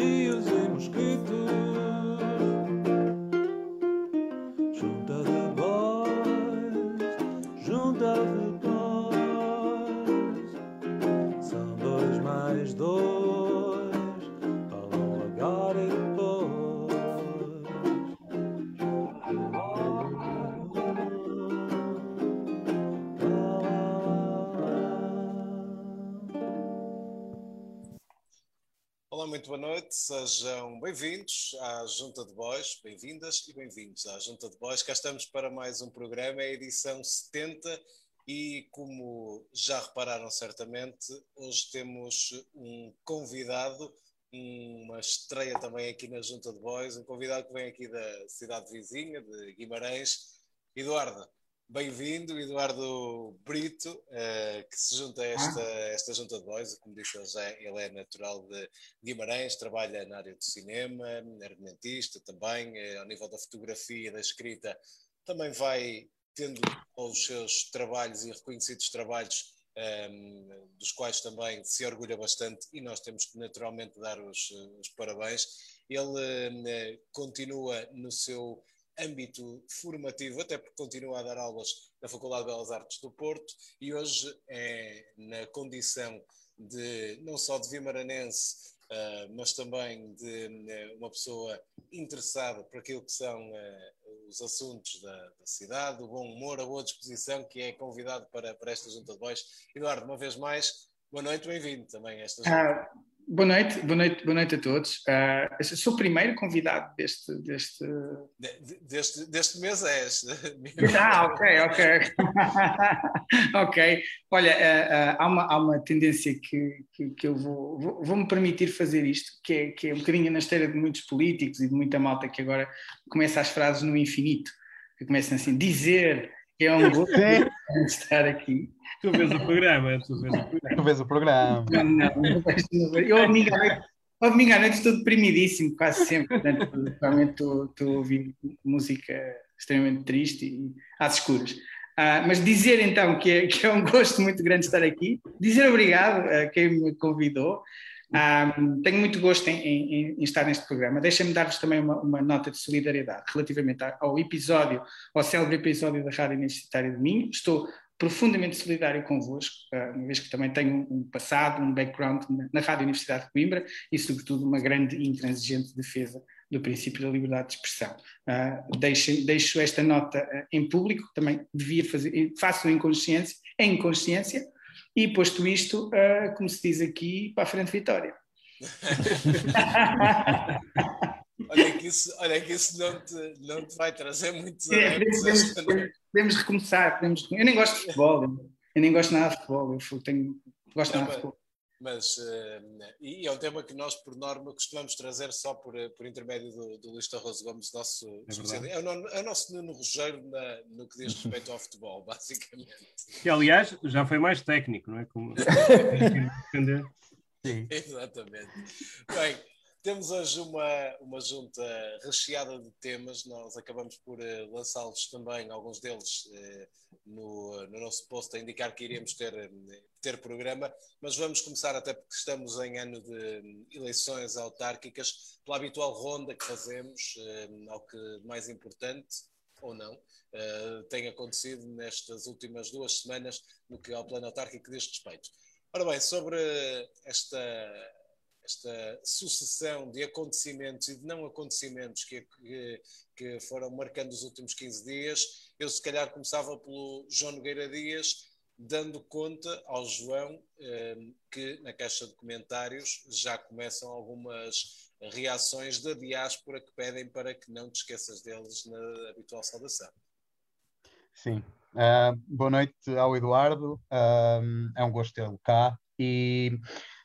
proscritos entre bem-vindos à Junta de Boys, bem-vindas e bem-vindos à Junta de Boys. Cá estamos para mais um programa, é a edição 70 e, como já repararam certamente, hoje temos um convidado, uma estreia também aqui na Junta de Boys, um convidado que vem aqui da cidade vizinha, de Guimarães. Eduardo, bem-vindo, Eduardo Brito, eh, que se junta a esta, esta Junta de Boys, como disse ele já, ele é natural de Guimarães, trabalha na área do cinema, argumentista também, eh, ao nível da fotografia e da escrita, também vai tendo os seus trabalhos e reconhecidos trabalhos um, dos quais também se orgulha bastante e nós temos que naturalmente dar os, os parabéns. Ele um, continua no seu âmbito formativo, até porque continua a dar aulas na Faculdade de Belas Artes do Porto e hoje é na condição de não só de vimaranense, uh, mas também de uh, uma pessoa interessada por aquilo que são uh, os assuntos da, da, cidade, o bom humor, a boa disposição, que é convidado para, para esta junta de bois. Eduardo, uma vez mais, boa noite, bem-vindo também a esta junta. Ah, boa noite, boa noite, boa noite a todos. Uh, sou o primeiro convidado deste... Deste, de, deste, deste mês és. Ah, ok, ok. ok. Olha, uh, uh, há, uma, há uma tendência que, que, que eu vou, vou, vou, me permitir fazer isto, que é, que é um bocadinho na esteira de muitos políticos e de muita malta que agora começa as frases no infinito, que começam assim, dizer é um gosto de estar aqui. Tu vês o programa, tu vês o programa. Tu vês o programa. Não, não, não, eu ao domingo à noite, ao domingo à noite estou deprimidíssimo, quase sempre, portanto, realmente estou, estou a ouvir música extremamente triste e às escuras. Ah, mas dizer então que é, que é um gosto muito grande estar aqui, dizer obrigado a quem me convidou. Um, tenho muito gosto em, em, em estar neste programa. Deixem-me dar-vos também uma, uma, nota de solidariedade relativamente ao episódio, ao célebre episódio da Rádio Universitária de Minho. Estou profundamente solidário convosco, uma vez que também tenho um passado, um background na Rádio Universidade de Coimbra e, sobretudo, uma grande e intransigente defesa do princípio da liberdade de expressão. Uh, deixo, deixo, esta nota em público, também devia fazer, faço em consciência, em consciência, e posto isto, uh, como se diz aqui, para a frente vitória. olha, que isso, olha que isso não te, não te vai trazer muitos é, podemos, podemos, recomeçar. Podemos, eu nem gosto de futebol, eu nem gosto nada de futebol, eu tenho, gosto não, nada de futebol. Mas, uh, e é um tema que nós, por norma, costumamos trazer só por, por intermédio do, do Luís Torroso Gomes, nosso é, é, o, é o nosso Nuno Rogério na, no que diz respeito ao futebol, basicamente. Que, aliás, já foi mais técnico, não é? Como... Sim. Exatamente. Bem, temos hoje uma, uma junta recheada de temas, nós acabamos por uh, lançá-los também, alguns deles, uh, no, no nosso post, a indicar que iremos ter, ter programa, mas vamos começar até porque estamos em ano de eleições autárquicas, pela habitual ronda que fazemos, uh, ao que mais importante, ou não, tem acontecido nestas últimas duas semanas no que ao plano autárquico diz respeito. Ora bem, sobre esta esta sucessão de acontecimentos e de não acontecimentos que, que, que, foram marcando os últimos 15 dias, eu se calhar começava pelo João Nogueira Dias, dando conta ao João eh, que na caixa de comentários já começam algumas reações da diáspora que pedem para que não te esqueças deles na habitual saudação. Sim. Uh, boa noite ao Eduardo, uh, é um gosto tê-lo cá e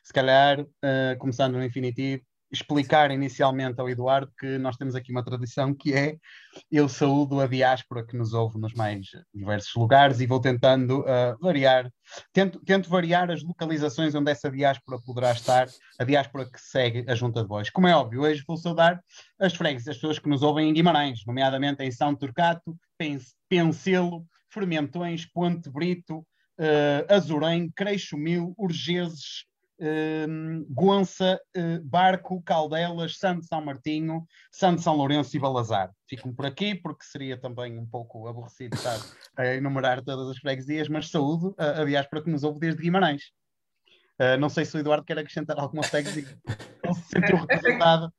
se calhar, uh, começando no infinitivo, explicar inicialmente ao Eduardo que nós temos aqui uma tradição que é eu saúdo a diáspora que nos ouve nos mais diversos lugares e vou tentando uh, variar, tento, tento, variar as localizações onde essa diáspora poderá estar, a diáspora que segue a Junta de Voz. Como é óbvio, hoje vou saudar as fregues, as pessoas que nos ouvem em Guimarães, nomeadamente em São Turcato, Penselo, Fermentões, Ponte Brito, uh, Azurém, Creixo Mil, Urgeses, uh, Gonça, uh, Barco, Caldelas, Santo São Martinho, Santo São Lourenço e Balazar. Fico por aqui porque seria também um pouco aborrecido estar a enumerar todas as freguesias, mas saúdo a, a diáspora que nos ouve desde Guimarães. Uh, não sei se o Eduardo quer acrescentar alguma freguesia. Ou se sentiu representado.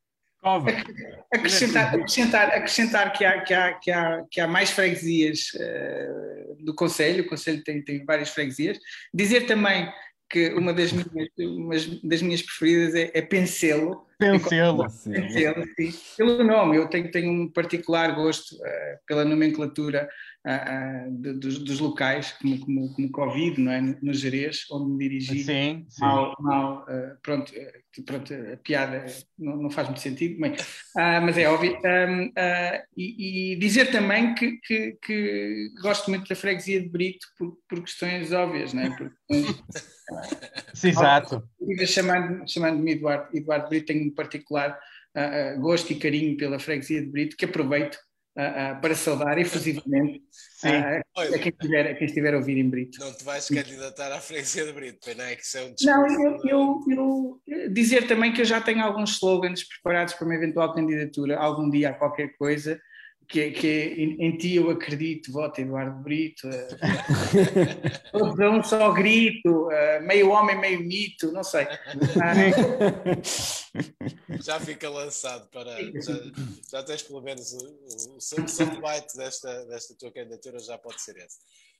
Acrescentar, acrescentar, acrescentar que, há, que, há, que, há, que há mais freguesias uh, do Conselho, o Conselho tem, tem várias freguesias. Dizer também que uma das minhas, das minhas preferidas é, é Pencelo. Pencelo. Pencelo, sim. Pelo nome, eu tenho, tenho um particular gosto uh, pela nomenclatura uh, de, dos, dos, locais, como, como, como Covid, não é? No Jerez, onde me dirigi. Sim, sim. Mal, mal uh, pronto, pronto, a piada não, não faz muito sentido, bem, mas é óbvio. Um, e, e, dizer também que, que, que, gosto muito da freguesia de Brito por, por questões óbvias, não é? Por Sim, exato. Chamando-me chamando Eduardo, Eduardo Brito, tenho um particular uh, uh, gosto e carinho pela freguesia de Brito, que aproveito uh, para saudar efusivamente a, quem estiver, a quem estiver a ouvir em Brito. Não te vais candidatar à freguesia de Brito, pena é que isso é um Não, eu, eu, eu, dizer também que eu já tenho alguns slogans preparados para uma eventual candidatura, algum dia a qualquer coisa, que, que em, em, ti eu acredito, voto Eduardo Brito, uh, um só grito, uh, meio homem, meio mito, não sei. Uh, já fica lançado para. Já, já tens pelo menos o, o, o soundbite desta, desta tua candidatura, já pode ser esse.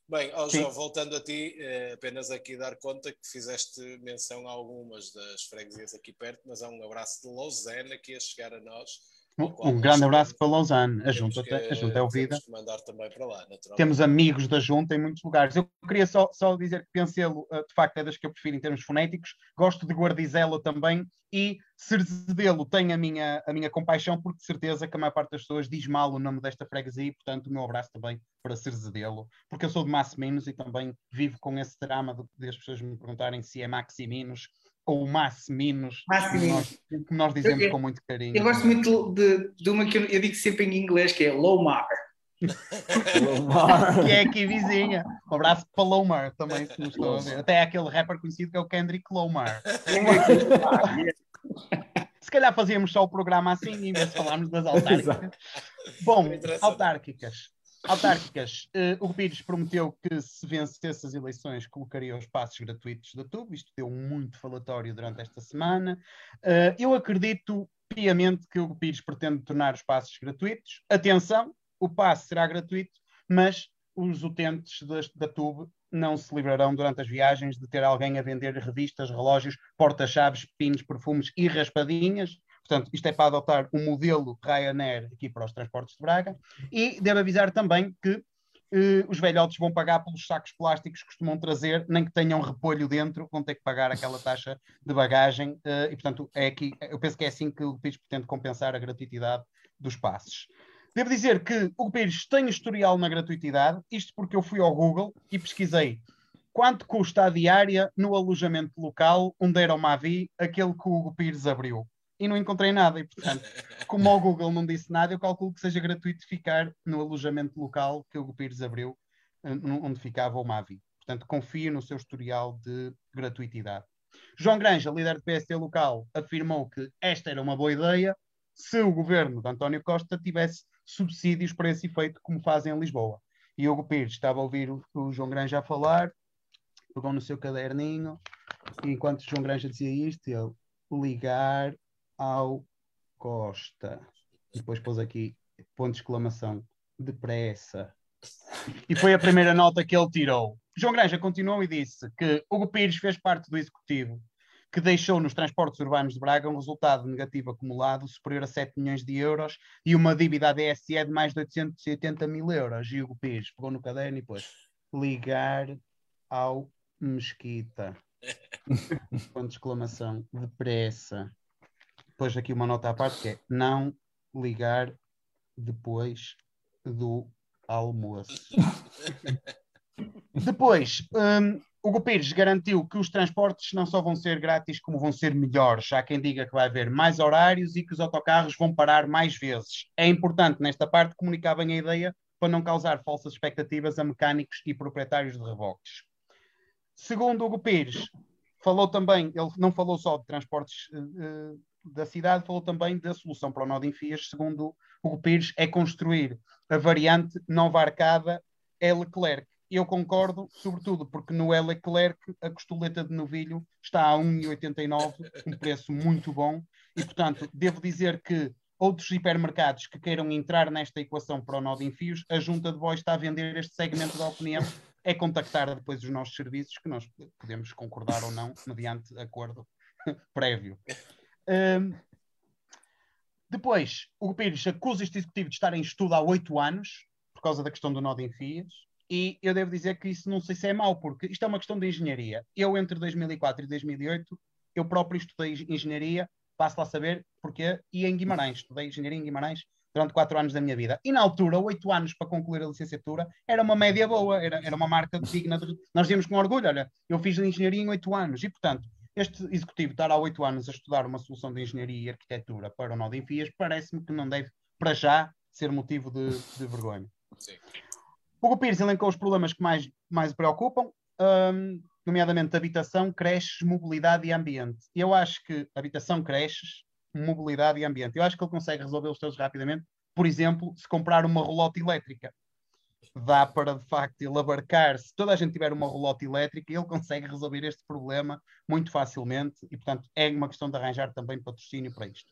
Bem, oh, João, voltando a ti, eh, apenas aqui dar conta que fizeste menção a algumas das freguesias aqui perto, mas há um abraço de Lausanne que ia chegar a nós um, grande abraço para Lausanne. A junta, que, a junta é ouvida. Temos, temos amigos da junta em muitos lugares. Eu queria só, só dizer que Pencelo, eh, de facto, é das que eu prefiro em termos fonéticos. Gosto de Guardizela também. E Cerzedelo tem a minha, a minha compaixão, porque de certeza que a maior parte das pessoas diz mal o nome desta freguesia. E, portanto, o meu abraço também para Cerzedelo. Porque eu sou de Massiminos e também vivo com esse drama de, de as pessoas me perguntarem se é Maximinos ou Massiminos, Massiminos. Que, nós, que nós dizemos eu, com muito carinho. Eu gosto muito de, de uma que eu, eu digo sempre em inglês, que é Lomar. que é aqui vizinha. Um abraço para Lomar também, se nos estou a ver. Até aquele rapper conhecido que é o Kendrick Lomar. se calhar fazíamos só o programa assim, em vez de falarmos das autárquicas. Bom, autárquicas. Autárquicas. Uh, o Pires prometeu que se vencesse as eleições colocaria os passos gratuitos da TUB. Isto deu muito falatório durante esta semana. Uh, eu acredito piamente que o Pires pretende tornar os passos gratuitos. Atenção, o passe será gratuito, mas os utentes da, da TUB não se livrarão durante as viagens de ter alguém a vender revistas, relógios, porta-chaves, pinos, perfumes e raspadinhas Portanto, isto é para adotar um modelo Ryanair aqui para os transportes de Braga. E devo avisar também que eh, os velhotes vão pagar pelos sacos plásticos que costumam trazer, nem que tenham repolho dentro, vão ter que pagar aquela taxa de bagagem. Eh, e, portanto, é aqui, eu penso que é assim que o PIS pretende compensar a gratuitidade dos passes. Devo dizer que o Pires tem historial na gratuitidade, isto porque eu fui ao Google e pesquisei quanto custa a diária no alojamento local onde era o Mavi, aquele que o Hugo Pires abriu e não encontrei nada. E, portanto, como o Google não disse nada, eu calculo que seja gratuito ficar no alojamento local que o Pires abriu, eh, onde ficava o Mavi. Portanto, confio no seu historial de gratuitidade. João Granja, líder do PST local, afirmou que esta era uma boa ideia se o governo de António Costa tivesse subsídios para esse efeito, como fazem em Lisboa. E Hugo Pires estava a ouvir o, o João Granja a falar, pegou no seu caderninho, e enquanto João Granja dizia isto, ele ligar ao Costa. E depois pôs aqui ponto de exclamação, depressa. E foi a primeira nota que ele tirou. João Granja continuou e disse que Hugo Pires fez parte do executivo que deixou nos transportes urbanos de Braga um resultado negativo acumulado superior a 7 milhões de euros e uma dívida à DSE de mais de 880 mil euros. E Hugo Pires pegou no caderno e pôs ligar ao Mesquita. Ponto de exclamação, depressa depois aqui uma nota à parte que é não ligar depois do almoço. depois, um, o Pires garantiu que os transportes não só vão ser grátis, como vão ser melhores. Há quem diga que vai haver mais horários e que os autocarros vão parar mais vezes. É importante, nesta parte, comunicar bem a ideia para não causar falsas expectativas a mecânicos e proprietários de reboques. Segundo Hugo Pires, falou também, ele não falou só de transportes uh, da cidade, falou também da solução para o nó de Enfias, segundo Hugo Pires, é construir a variante Nova Arcada Leclerc. Eu concordo, sobretudo porque no Leclerc a costoleta de novilho está a 1,89, um preço muito bom, e portanto devo dizer que outros hipermercados que queiram entrar nesta equação para o nó de enfios, a Junta de Bois está a vender este segmento da opinião, é contactar depois os nossos serviços, que nós podemos concordar ou não, mediante acordo prévio. Um, depois, o Pires acusa este executivo de estar em estudo há oito anos, por causa da questão do nó de enfias, e eu devo dizer que isso não sei se é mau, porque isto é uma questão de engenharia. Eu, entre 2004 e 2008, eu próprio estudei engenharia, passo lá saber porquê, e em Guimarães, estudei engenharia em Guimarães durante quatro anos da minha vida. E na altura, oito anos para concluir a licenciatura, era uma média boa, era, era uma marca digna de... Nós dizemos com orgulho, olha, eu fiz engenharia em oito anos, e portanto, este executivo estar há oito anos a estudar uma solução de engenharia e arquitetura para o nó de enfias, parece-me que não deve, para já, ser motivo de, de vergonha. Sim. Hugo Pires elencou os problemas que mais, mais o preocupam, um, nomeadamente habitação, creches, mobilidade e ambiente. Eu acho que habitação, creches, mobilidade e ambiente. Eu acho que ele consegue resolvê-los todos rapidamente. Por exemplo, se comprar uma rolote elétrica dá para de facto ele abarcar, se toda a gente tiver uma rolote elétrica, ele consegue resolver este problema muito facilmente e, portanto, é uma questão de arranjar também patrocínio para isto.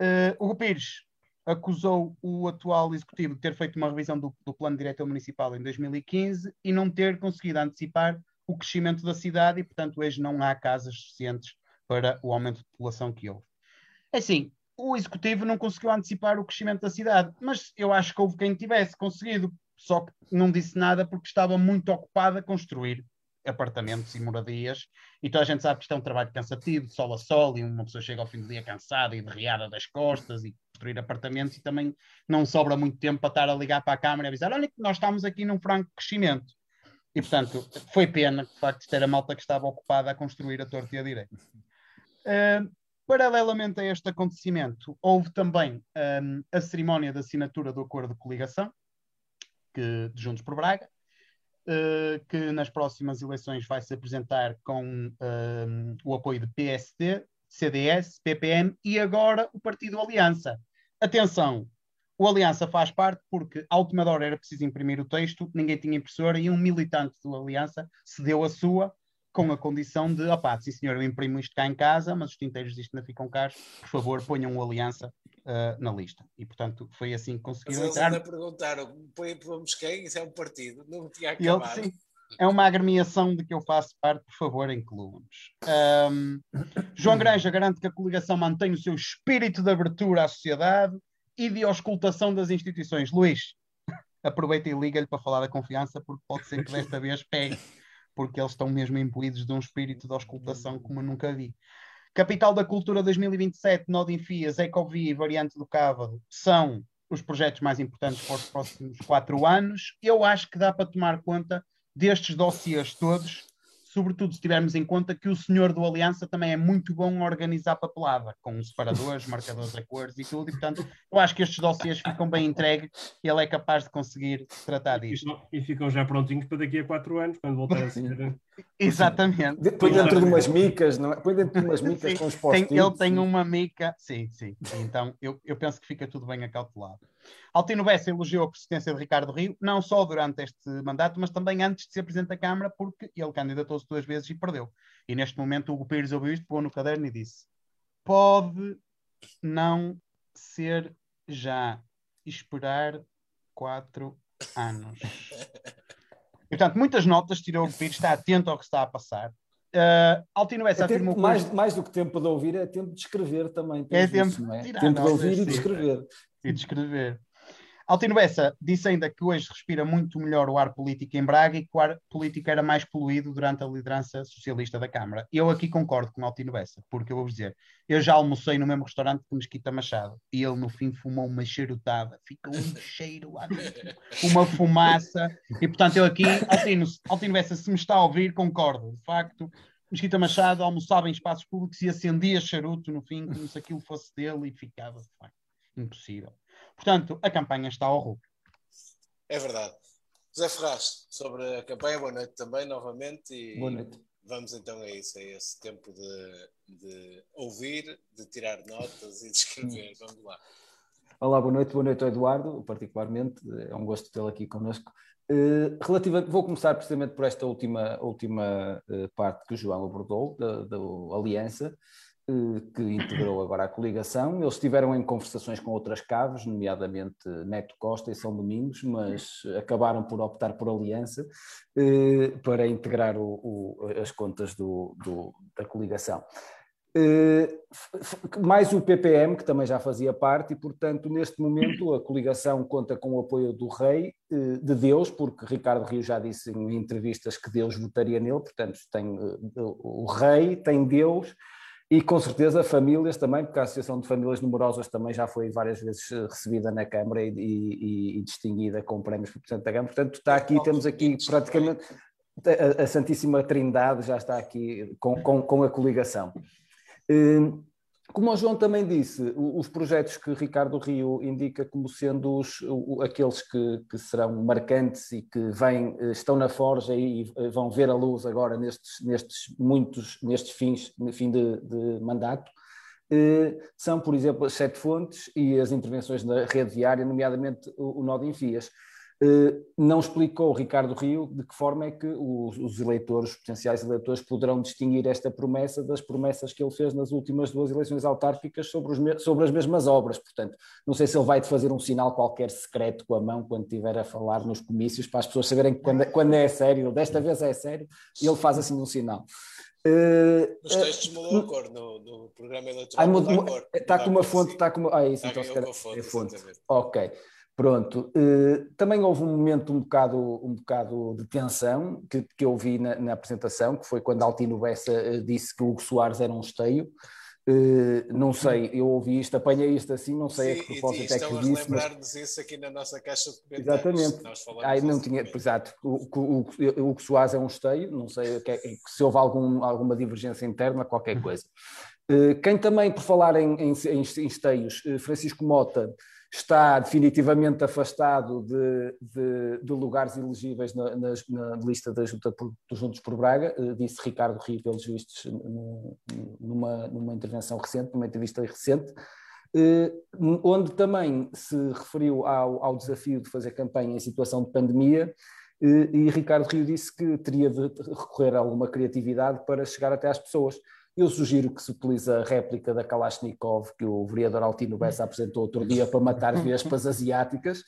Uh, Hugo Pires acusou o atual executivo de ter feito uma revisão do, do plano diretor municipal em 2015 e não ter conseguido antecipar o crescimento da cidade e, portanto, hoje não há casas suficientes para o aumento de população que houve. É assim, o executivo não conseguiu antecipar o crescimento da cidade, mas eu acho que houve quem tivesse conseguido, só que não disse nada porque estava muito ocupado a construir apartamentos e moradias, e toda a gente sabe que isto é um trabalho cansativo, de sol a sol, e uma pessoa chega ao fim do dia cansada e derriada das costas, e construir apartamentos, e também não sobra muito tempo para estar a ligar para a Câmara e avisar, olha que nós estamos aqui num franco crescimento. E, portanto, foi pena, de facto, era a malta que estava ocupada a construir a torta e a direita. Uh, paralelamente a este acontecimento, houve também um, a cerimónia de assinatura do acordo de coligação, que, de Juntos por Braga, uh, que nas próximas eleições vai se apresentar com um, o apoio de PSD, CDS, PPM e agora o Partido Aliança. Atenção, o Aliança faz parte porque, à última hora, era preciso imprimir o texto, ninguém tinha impressora e um militante do Aliança cedeu a sua com a condição de, opá, sim senhor, eu imprimo isto cá em casa, mas os tinteiros disto ainda ficam caros, por favor, ponham o Aliança uh, na lista. E, portanto, foi assim que conseguiram mas entrar. Mas perguntaram, pomos quem? Isso é um partido, não tinha acabado. Ele, sim, é uma agremiação de que eu faço parte, por favor, incluam-nos. Um, João Granja garante que a coligação mantém o seu espírito de abertura à sociedade e de auscultação das instituições. Luís, aproveita e liga-lhe para falar da confiança, porque pode ser que desta vez pegue porque eles estão mesmo imbuídos de um espírito de auscultação como eu nunca vi. Capital da Cultura 2027, Nodinfias, Ecovia e Variante do Cávado são os projetos mais importantes para os próximos quatro anos. Eu acho que dá para tomar conta destes dossiês todos sobretudo se tivermos em conta que o senhor do Aliança também é muito bom a organizar papelada, com separadores, marcadores a cores e tudo, e portanto eu acho que estes dossiês ficam bem entregues e ele é capaz de conseguir tratar disto. E ficam já prontinhos para daqui a quatro anos, quando voltar a ser... Exatamente. Põe dentro de umas micas, não é? Põe dentro de umas micas sim, com os postos. Ele tem uma mica, sim, sim. Então eu, eu penso que fica tudo bem acautelado. Altino Bessa elogiou a persistência de Ricardo Rio, não só durante este mandato, mas também antes de ser Presidente da Câmara, porque ele candidatou-se duas vezes e perdeu. E neste momento o Hugo Pires ouviu isto, pôs no caderno e disse: pode não ser já esperar quatro anos. E, portanto, muitas notas tirou o Pires, está atento ao que está a passar. Uh, Altino Bessa é afirmou mais, mais do que tempo de ouvir, é tempo de escrever também. É tempo, isso, é? tempo de ouvir e de escrever e descrever. Altino Bessa disse ainda que hoje respira muito melhor o ar político em Braga e que o ar político era mais poluído durante a liderança socialista da Câmara. Eu aqui concordo com Altino Bessa, porque eu vou dizer, eu já almocei no mesmo restaurante que Mesquita Machado e ele no fim fumou uma cheirotada, ficou um cheiro lá dentro, uma fumaça, e portanto eu aqui, Altino, Altino Bessa, se me está a ouvir, concordo, de facto, Mesquita Machado almoçava em espaços públicos e acendia charuto no fim, como se aquilo fosse dele e ficava, de facto impossível. Portanto, a campanha está ao rubro. É verdade. José Ferraz, sobre a campanha, boa noite também, novamente. E boa noite. Vamos então a isso, a esse tempo de, de ouvir, de tirar notas e de escrever. Vamos lá. Olá, boa noite, boa noite ao Eduardo, particularmente, é um gosto tê-lo aqui connosco. Uh, relativa, vou começar precisamente por esta última, última uh, parte que o João abordou, da, da Aliança, que integrou agora a coligação. Eles estiveram em conversações com outras caves, nomeadamente Neto Costa e São Domingos, mas acabaram por optar por Aliança para integrar o, o, as contas do, do, da coligação. Eh, mais o PPM, que também já fazia parte, e portanto, neste momento, a coligação conta com o apoio do Rei, eh, de Deus, porque Ricardo Rio já disse em entrevistas que Deus votaria nele, portanto, tem eh, o Rei, tem Deus. E com certeza famílias também, porque a Associação de Famílias Numerosas também já foi várias vezes recebida na Câmara e, e, e distinguida com prémios por Presidente da Câmara. Portanto, está aqui, temos aqui praticamente a, a Santíssima Trindade já está aqui com, com, com a coligação. Hum, como o João também disse, os projetos que Ricardo Rio indica como sendo os, aqueles que, que, serão marcantes e que vêm, eh, estão na forja e vão ver a luz agora nestes, nestes muitos, nestes fins, fim de, de mandato, eh, são, por exemplo, as sete fontes e as intervenções na rede viária, nomeadamente o, o nó de enfias. Eh, não explicou Ricardo Rio de que forma é que os, eleitores, os potenciais eleitores, poderão distinguir esta promessa das promessas que ele fez nas últimas duas eleições autárquicas sobre, os, sobre as mesmas obras. Portanto, não sei se ele vai te fazer um sinal qualquer secreto com a mão quando estiver a falar nos comícios, para as pessoas saberem que quando, quando é sério, desta vez é sério, e ele faz assim um sinal. Nos textos uh, mudou a cor, no, no programa eleitoral. Está com uma fonte, está com uma. Ah, isso, então, se calhar, é fonte. Ok. Pronto, eh, também houve um momento um bocado, um bocado de tensão que, que eu vi na, na apresentação, que foi quando Altino Bessa eh, disse que o Hugo Soares era um esteio. Uh, não sei, eu ouvi isto, apanhei isto assim, não sei Sim, a que propósito é que disse. Mas... lembrar-nos isso aqui na nossa caixa de comentários. Exatamente. Ai, não tinha, exato, o, o, o, Soares é um esteio, não sei é, se houve algum, alguma divergência interna, qualquer coisa. Uh, quem também, por falar em, em, em esteios, Francisco Mota está definitivamente afastado de, de, de lugares elegíveis na, na, na, lista da Junta dos Juntos por Braga, uh, disse Ricardo Rio, pelos vistos, numa, numa intervenção recente, numa entrevista recente, uh, onde também se referiu ao, ao desafio de fazer campanha em situação de pandemia, uh, e Ricardo Rio disse que teria de recorrer a alguma criatividade para chegar até às pessoas. Eu sugiro que se utilize a réplica da Kalashnikov que o vereador Altino Bessa apresentou outro dia para matar vespas asiáticas.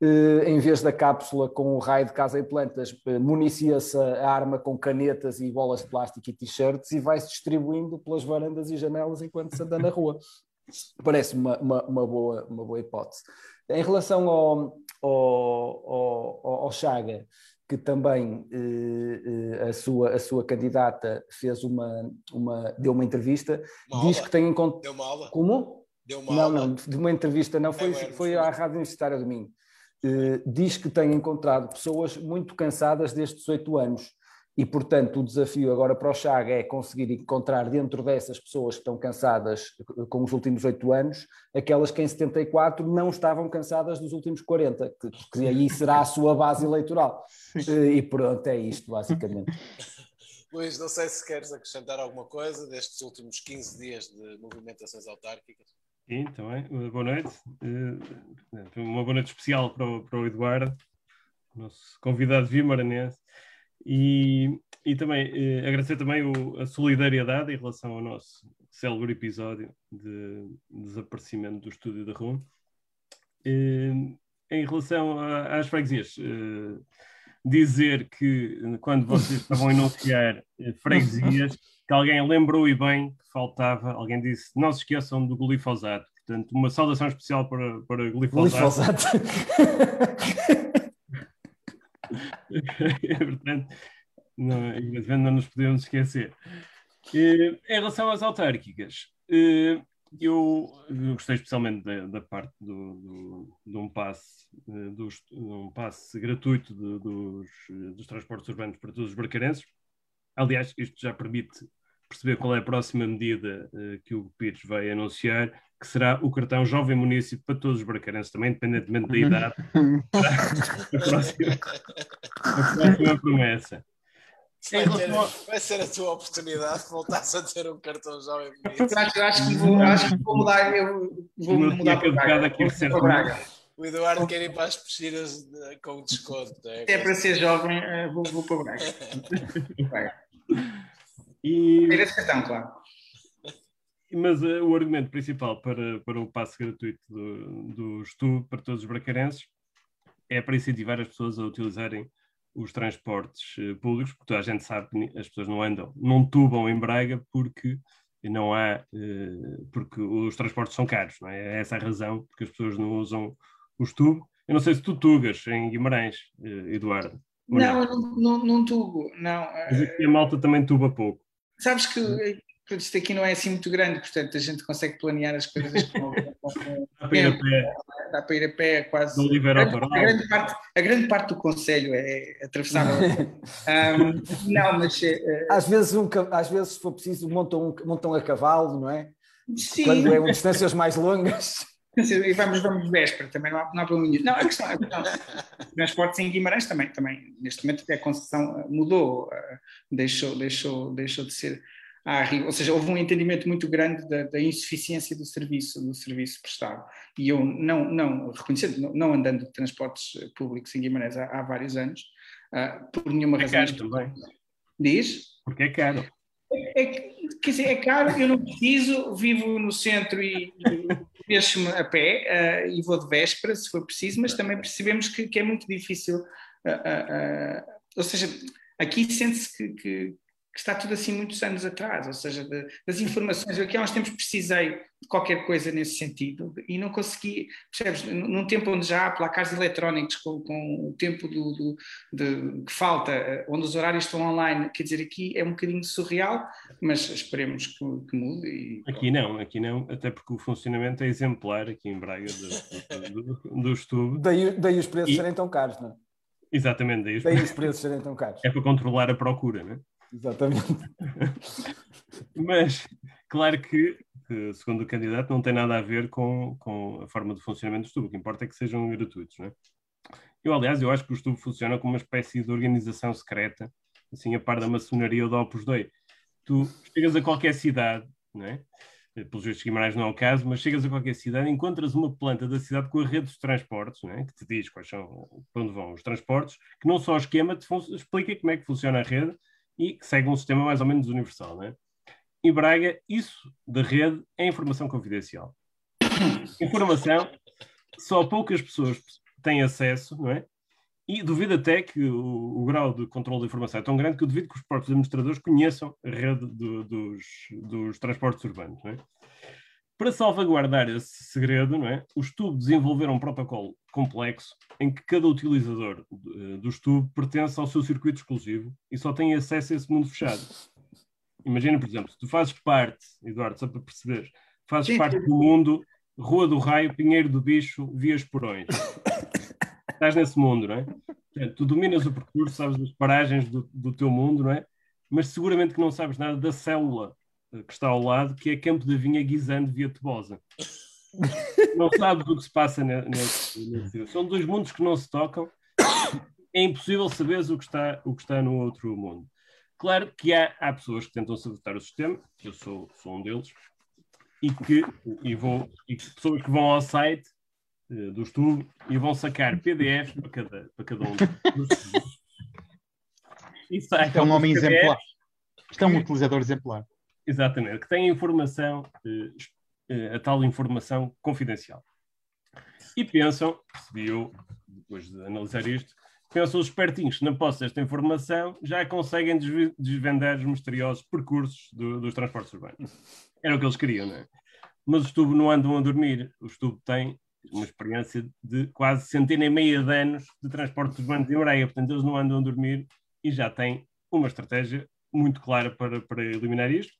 Uh, em vez da cápsula com o raio de casa e plantas, uh, municia-se a arma com canetas e bolas de plástico e t-shirts e vai-se distribuindo pelas varandas e janelas enquanto se anda na rua. Parece uma, uma, uma, boa, uma boa hipótese. Em relação ao, ao, ao, ao Chaga, que também eh, eh, a, sua, a sua candidata fez uma, uma deu uma entrevista, uma diz aula? que tem encontrado. Deu uma aula? Como? Deu uma não, aula? não, de uma entrevista, não, foi, é, foi à Rádio Universitária Domingo. Eh, diz que tem encontrado pessoas muito cansadas destes oito anos e, portanto, o desafio agora para o Chaga é conseguir encontrar dentro dessas pessoas que estão cansadas com os últimos oito anos, aquelas que em 74 não estavam cansadas dos últimos 40, que, que aí será a sua base eleitoral. E pronto, é isto, basicamente. Luís, não sei se queres acrescentar alguma coisa destes últimos 15 dias de movimentações autárquicas. Sim, também. Boa noite. Eh, uma boa noite especial para o, para o Eduardo, nosso convidado vimaranense. E, e também eh, agradecer também o, a solidariedade em relação ao nosso célebre episódio de desaparecimento do estúdio da RUM. Eh, em relação a, às freguesias, eh, dizer que quando vocês estavam a enunciar eh, freguesias, que alguém lembrou e bem que faltava, alguém disse, não se esqueçam do glifosato. Portanto, uma saudação especial para, para glifosato. glifosato. Portanto, não, não nos podemos esquecer. em relação às autárquicas, eu, gostei especialmente da, da parte do, do, de um passe, dos, um passe gratuito de, dos, dos transportes urbanos para todos os barcarenses. Aliás, isto já permite perceber qual é a próxima medida que o Pires vai anunciar, que será o cartão Jovem Município para todos os bracarenses, também independentemente da idade. a, próxima, a próxima promessa. Vai, ter, vai, ser a tua oportunidade de voltares a ter um cartão jovem bonito. Eu acho, acho, que, vou, acho que vou mudar, eu vou mudar para Braga. Aqui para Braga. O Eduardo quer ir para as piscinas com desconto. É, é para ser jovem, eh, vou, vou para Braga. e... Ter esse cartão, claro. Mas uh, o argumento principal para, para o passe gratuito do, do STU para todos os bracarenses é para incentivar as pessoas a utilizarem os transportes uh, públicos, porque toda a gente sabe que as pessoas não andam, não tubam em Braga porque não há, uh, porque os transportes são caros, não é? é essa a razão porque as pessoas não usam os tubos. Eu não sei se tu tugas em Guimarães, Eduardo. Não, não, não, não, tubo, não. Mas aqui a malta também tuba pouco. Sabes que isto aqui não é assim muito grande, portanto a gente consegue planear as coisas com, dá, para ir a pé. dá para ir a pé quase. a, grande, a, grande parte, a grande parte do conselho é atravessável. um, não, mas. Uh, às, vezes um, às vezes, se for preciso, montam, um, montam a cavalo, não é? Sim. Quando é distâncias mais longas. E vamos, vamos de véspera, também não há, não há problema nenhum. Não, a questão é transportes em Guimarães também, também, neste momento a concessão mudou, deixou, deixou, deixou de ser ou seja, houve um entendimento muito grande da, da, insuficiência do serviço, do serviço prestado. E eu não, não reconhecendo, não, não andando de transportes públicos em Guimarães há, há vários anos, uh, por nenhuma é razão. Caro também. Diz? Porque é caro. É, é, quer dizer, é caro, eu não preciso, vivo no centro e, e me a pé uh, e vou de véspera, se for preciso, mas também percebemos que, que é muito difícil. Uh, ou seja, aqui sente-se que, que que está tudo assim muitos anos atrás, ou seja, de, das informações. Eu aqui há uns tempos precisei de qualquer coisa nesse sentido e não consegui, percebes, num tempo onde já há placares eletrónicos com, com o tempo do, do de, que falta, onde os horários estão online, quer dizer, aqui é um bocadinho surreal, mas esperemos que, que mude. E... Aqui não, aqui não, até porque o funcionamento é exemplar aqui em Braga do, do, do, do estudo. Daí, daí os preços e... serem tão caros, não é? Exatamente, daí os, daí os preços serem tão caros. É para controlar a procura, não é? Exatamente. Mas, claro que, segundo o candidato, não tem nada a ver com, com a forma de funcionamento do estudo. O que importa é que sejam gratuitos, não é? Eu, aliás, eu acho que o estudo funciona como uma espécie de organização secreta, assim, a par da maçonaria ou da Opus Dei. Tu chegas a qualquer cidade, não é? pelos vistos Guimarães não é o caso, mas chegas a qualquer cidade, encontras uma planta da cidade com a rede de transportes, é? que te diz quais são, para onde vão os transportes, que não só o esquema te explica como é que funciona a rede e que segue um sistema mais ou menos universal. Não é? Em Braga, isso da rede é informação confidencial. informação só poucas pessoas têm acesso, não é? E duvido até que o, o, grau de controle da informação é tão grande que eu duvido que os próprios administradores conheçam a rede do, dos, dos, transportes urbanos. Não é? Para salvaguardar esse segredo, não é? os TUB desenvolveram um protocolo complexo em que cada utilizador do estudo pertence ao seu circuito exclusivo e só tem acesso a esse mundo fechado. Imagina, por exemplo, se tu fazes parte, Eduardo, só para perceber, fazes Sim. parte do mundo Rua do Raio, Pinheiro do Bicho, Vias Porões. Estás nesse mundo, não é? Portanto, tu dominas o percurso, sabes as paragens do, do teu mundo, não é? Mas seguramente que não sabes nada da célula eh, que está ao lado, que é Campo da Vinha Guisando Via Tebosa não sabes o que se passa nesse, nesse, São dois mundos que não se tocam. É impossível saberes o que está, o que está no outro mundo. Claro que há, há pessoas que tentam sabotar o sistema, eu sou, sou um deles, e que e vou, e pessoas que vão ao site uh, do estudo e vão sacar PDFs para cada, para cada um e é um homem exemplar. Isto é um utilizador exemplar. Exatamente, que tem informação uh, uh, a tal informação confidencial. E pensam, percebi eu, depois de analisar isto, pensam os espertinhos na posse desta informação já conseguem desvendar os misteriosos percursos do, dos transportes urbanos. Era o que eles queriam, não é? Mas os tubos não andam a dormir. Os tubos têm uma experiência de quase centena e meia de anos de transportes urbanos em Moreira, portanto eles não andam a dormir e já têm uma estratégia muito clara para, para eliminar isto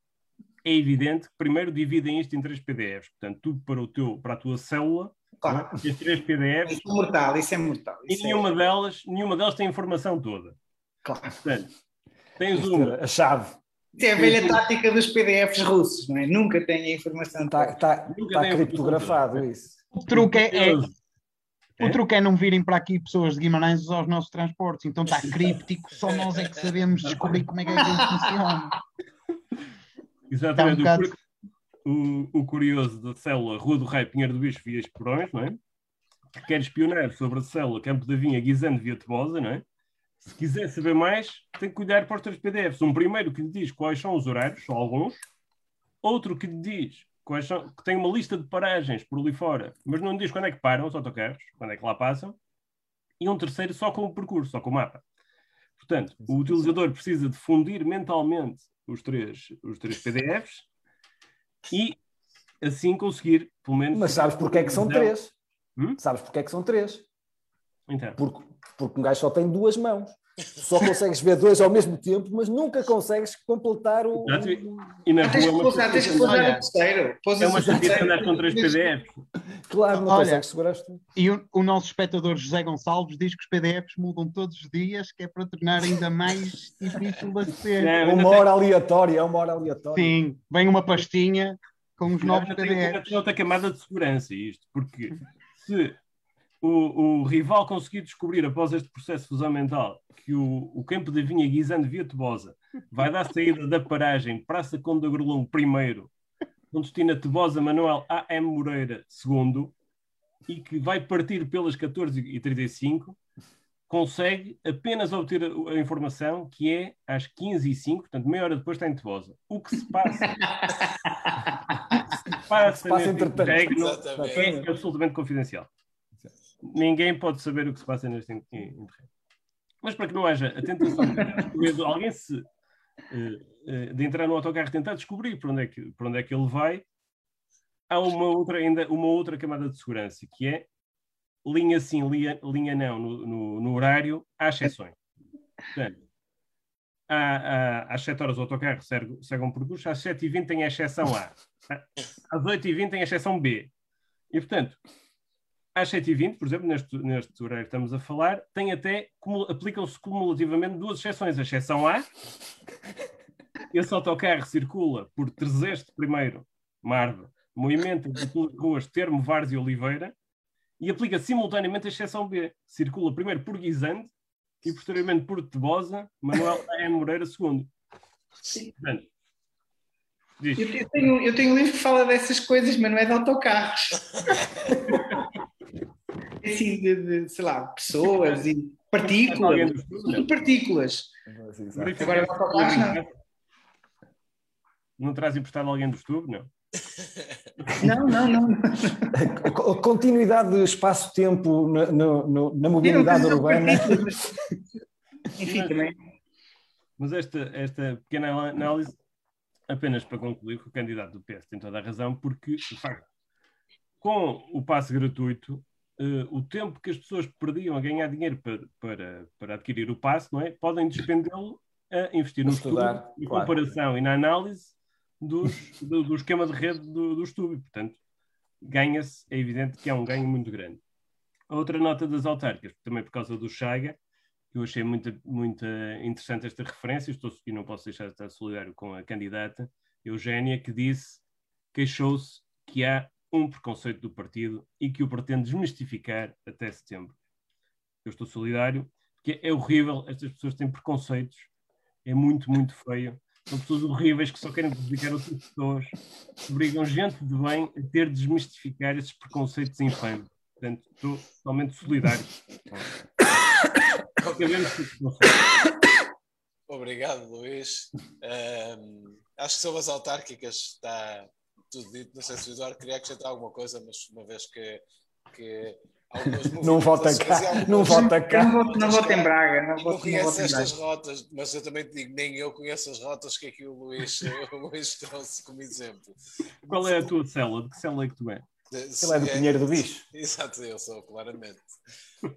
é evidente que primeiro dividem isto em três PDFs. Portanto, tudo para, o teu, para a tua célula, claro. as três PDFs. Isso é mortal, isso é mortal. Isso e nenhuma, é... delas, nenhuma delas tem a informação toda. Claro. Portanto, tens uma. A chave. Isso é a velha tática dos PDFs russos, não é? Nunca têm a informação. Está tá, Nunca tá tem a criptografado isso. O truque é, é- Curioso. o É? truque é não virem para aqui pessoas de Guimarães usar os nossos transportes. Então está críptico, só nós é que sabemos descobrir como é que aquilo funciona. Exatamente. Está um o, cur- o, o curioso da célula Rua do Raio, Pinheiro do Bicho, via Esporões, não é? Que quer espionar sobre a célula Campo da Vinha, Guisando, via Tebosa, não é? Se quiser saber mais, tem que cuidar para os três PDFs. Um primeiro que lhe diz quais são os horários, só alguns. Outro que lhe diz quais são, que tem uma lista de paragens por ali fora, mas não lhe diz quando é que param os autocarros, quando é que lá passam. E um terceiro só com o percurso, só com o mapa. Portanto, o utilizador precisa de fundir mentalmente os três, os três PDFs e assim conseguir, pelo menos. Mas sabes porque é que são três? Hum? Sabes porque é que são três? Então, Porque, porque um gajo só tem duas mãos. Só consegues ver dois ao mesmo tempo, mas nunca consegues completar o. Exato. e na Ah, tens que rua é uma pousar, tens que pousar Olha, o terceiro. É uma o chatice andar com três PDFs. Claro, não Olha. consegues segurar três. E o, o nosso espectador José Gonçalves diz que os PDFs mudam todos os dias, que é para tornar ainda mais difícil de É ainda uma hora aleatória, é uma hora aleatória. Sim, vem uma pastinha com os novos PDFs. tem outra camada de segurança isto, porque se o, o rival conseguir descobrir após este processo de fusão mental que o, o campo da vinha guisando via Tebosa vai dar saída da paragem Praça Conde de Agrolão primeiro, com destino a Tebosa Manuel A.M. Moreira segundo, e que vai partir pelas 14h35, consegue apenas obter a, a informação que é às 15h05, portanto meia hora depois está em Tebosa. O que se passa passa, Se passa neste entretanto. interregno Exatamente. é absolutamente confidencial. Ninguém pode saber o que se passa neste interregno. Mas para que não haja a tentação de alguém se, eh, eh, de entrar no autocarro e tentar descobrir para onde, é que, para onde é que ele vai, há uma outra, ainda uma outra camada de segurança, que é linha sim, linha, linha não no, no- no horário, há exceções. Portanto, há, há, às 7 horas o autocarro segue, segue um percurso, às 7h20 tem a exceção A, às 8h20 tem a exceção B. E, portanto, às 7h20, por exemplo, neste, neste horário que estamos a falar, tem até, aplicam-se cumulativamente duas exceções. A exceção A, esse autocarro circula por Trezeste primeiro, Marve, movimento de ruas Termo, Vares e Oliveira, e aplica simultaneamente a exceção B. Circula primeiro por Guisande e posteriormente por Tebosa, Manuel A. Moreira II. Portanto. Eu, eu tenho, eu tenho um livro que fala dessas coisas, mas não é de autocarros. assim, de, de, sei lá, pessoas e partículas. E partículas. Agora, não. Não traz emprestado alguém do estudo, não? Não, não, não. A co- a continuidade do espaço-tempo na, na não mobilidade urbana. Enfim, também. Mas esta, esta pequena análise, apenas para concluir que o candidato do PS tem toda a razão, porque, de facto, com o passe gratuito, eh, o tempo que as pessoas perdiam a ganhar dinheiro para, para, para adquirir o passe, não é? Podem despendê-lo a investir no Estudar, estudo, na claro. comparação e na análise dos, do, do esquema de rede do, do estudo. Portanto, ganha-se, é evidente que é um ganho muito grande. A outra nota das autárquicas, também por causa do Chaga, eu achei muito, muito interessante esta referência, estou, e não posso deixar de estar solidário com a candidata Eugénia, que disse, queixou-se que há um preconceito do partido e que o pretende desmistificar até setembro. Eu estou solidário, porque é horrível, estas pessoas têm preconceitos, é muito, muito feio. São pessoas horríveis que só querem prejudicar outras pessoas, obrigam gente de bem a ter de desmistificar esses preconceitos infames. Portanto, estou totalmente solidário. Que. Obrigado, Luís. Ahm, acho que sobre as autárquicas está tudo dito. Não sei se o Eduardo queria acrescentar alguma coisa, mas uma vez que, que algumas Não vota cá, não vota cá. Não voto, não voto em Braga. Não conheço estas rotas, mas eu também te digo, nem eu conheço as rotas que aqui o Luís, o Luís trouxe como exemplo. Qual é a tua célula? De que célula é que tu és? Ele é do Pinheiro do Bicho. Exato, eu sou, claramente.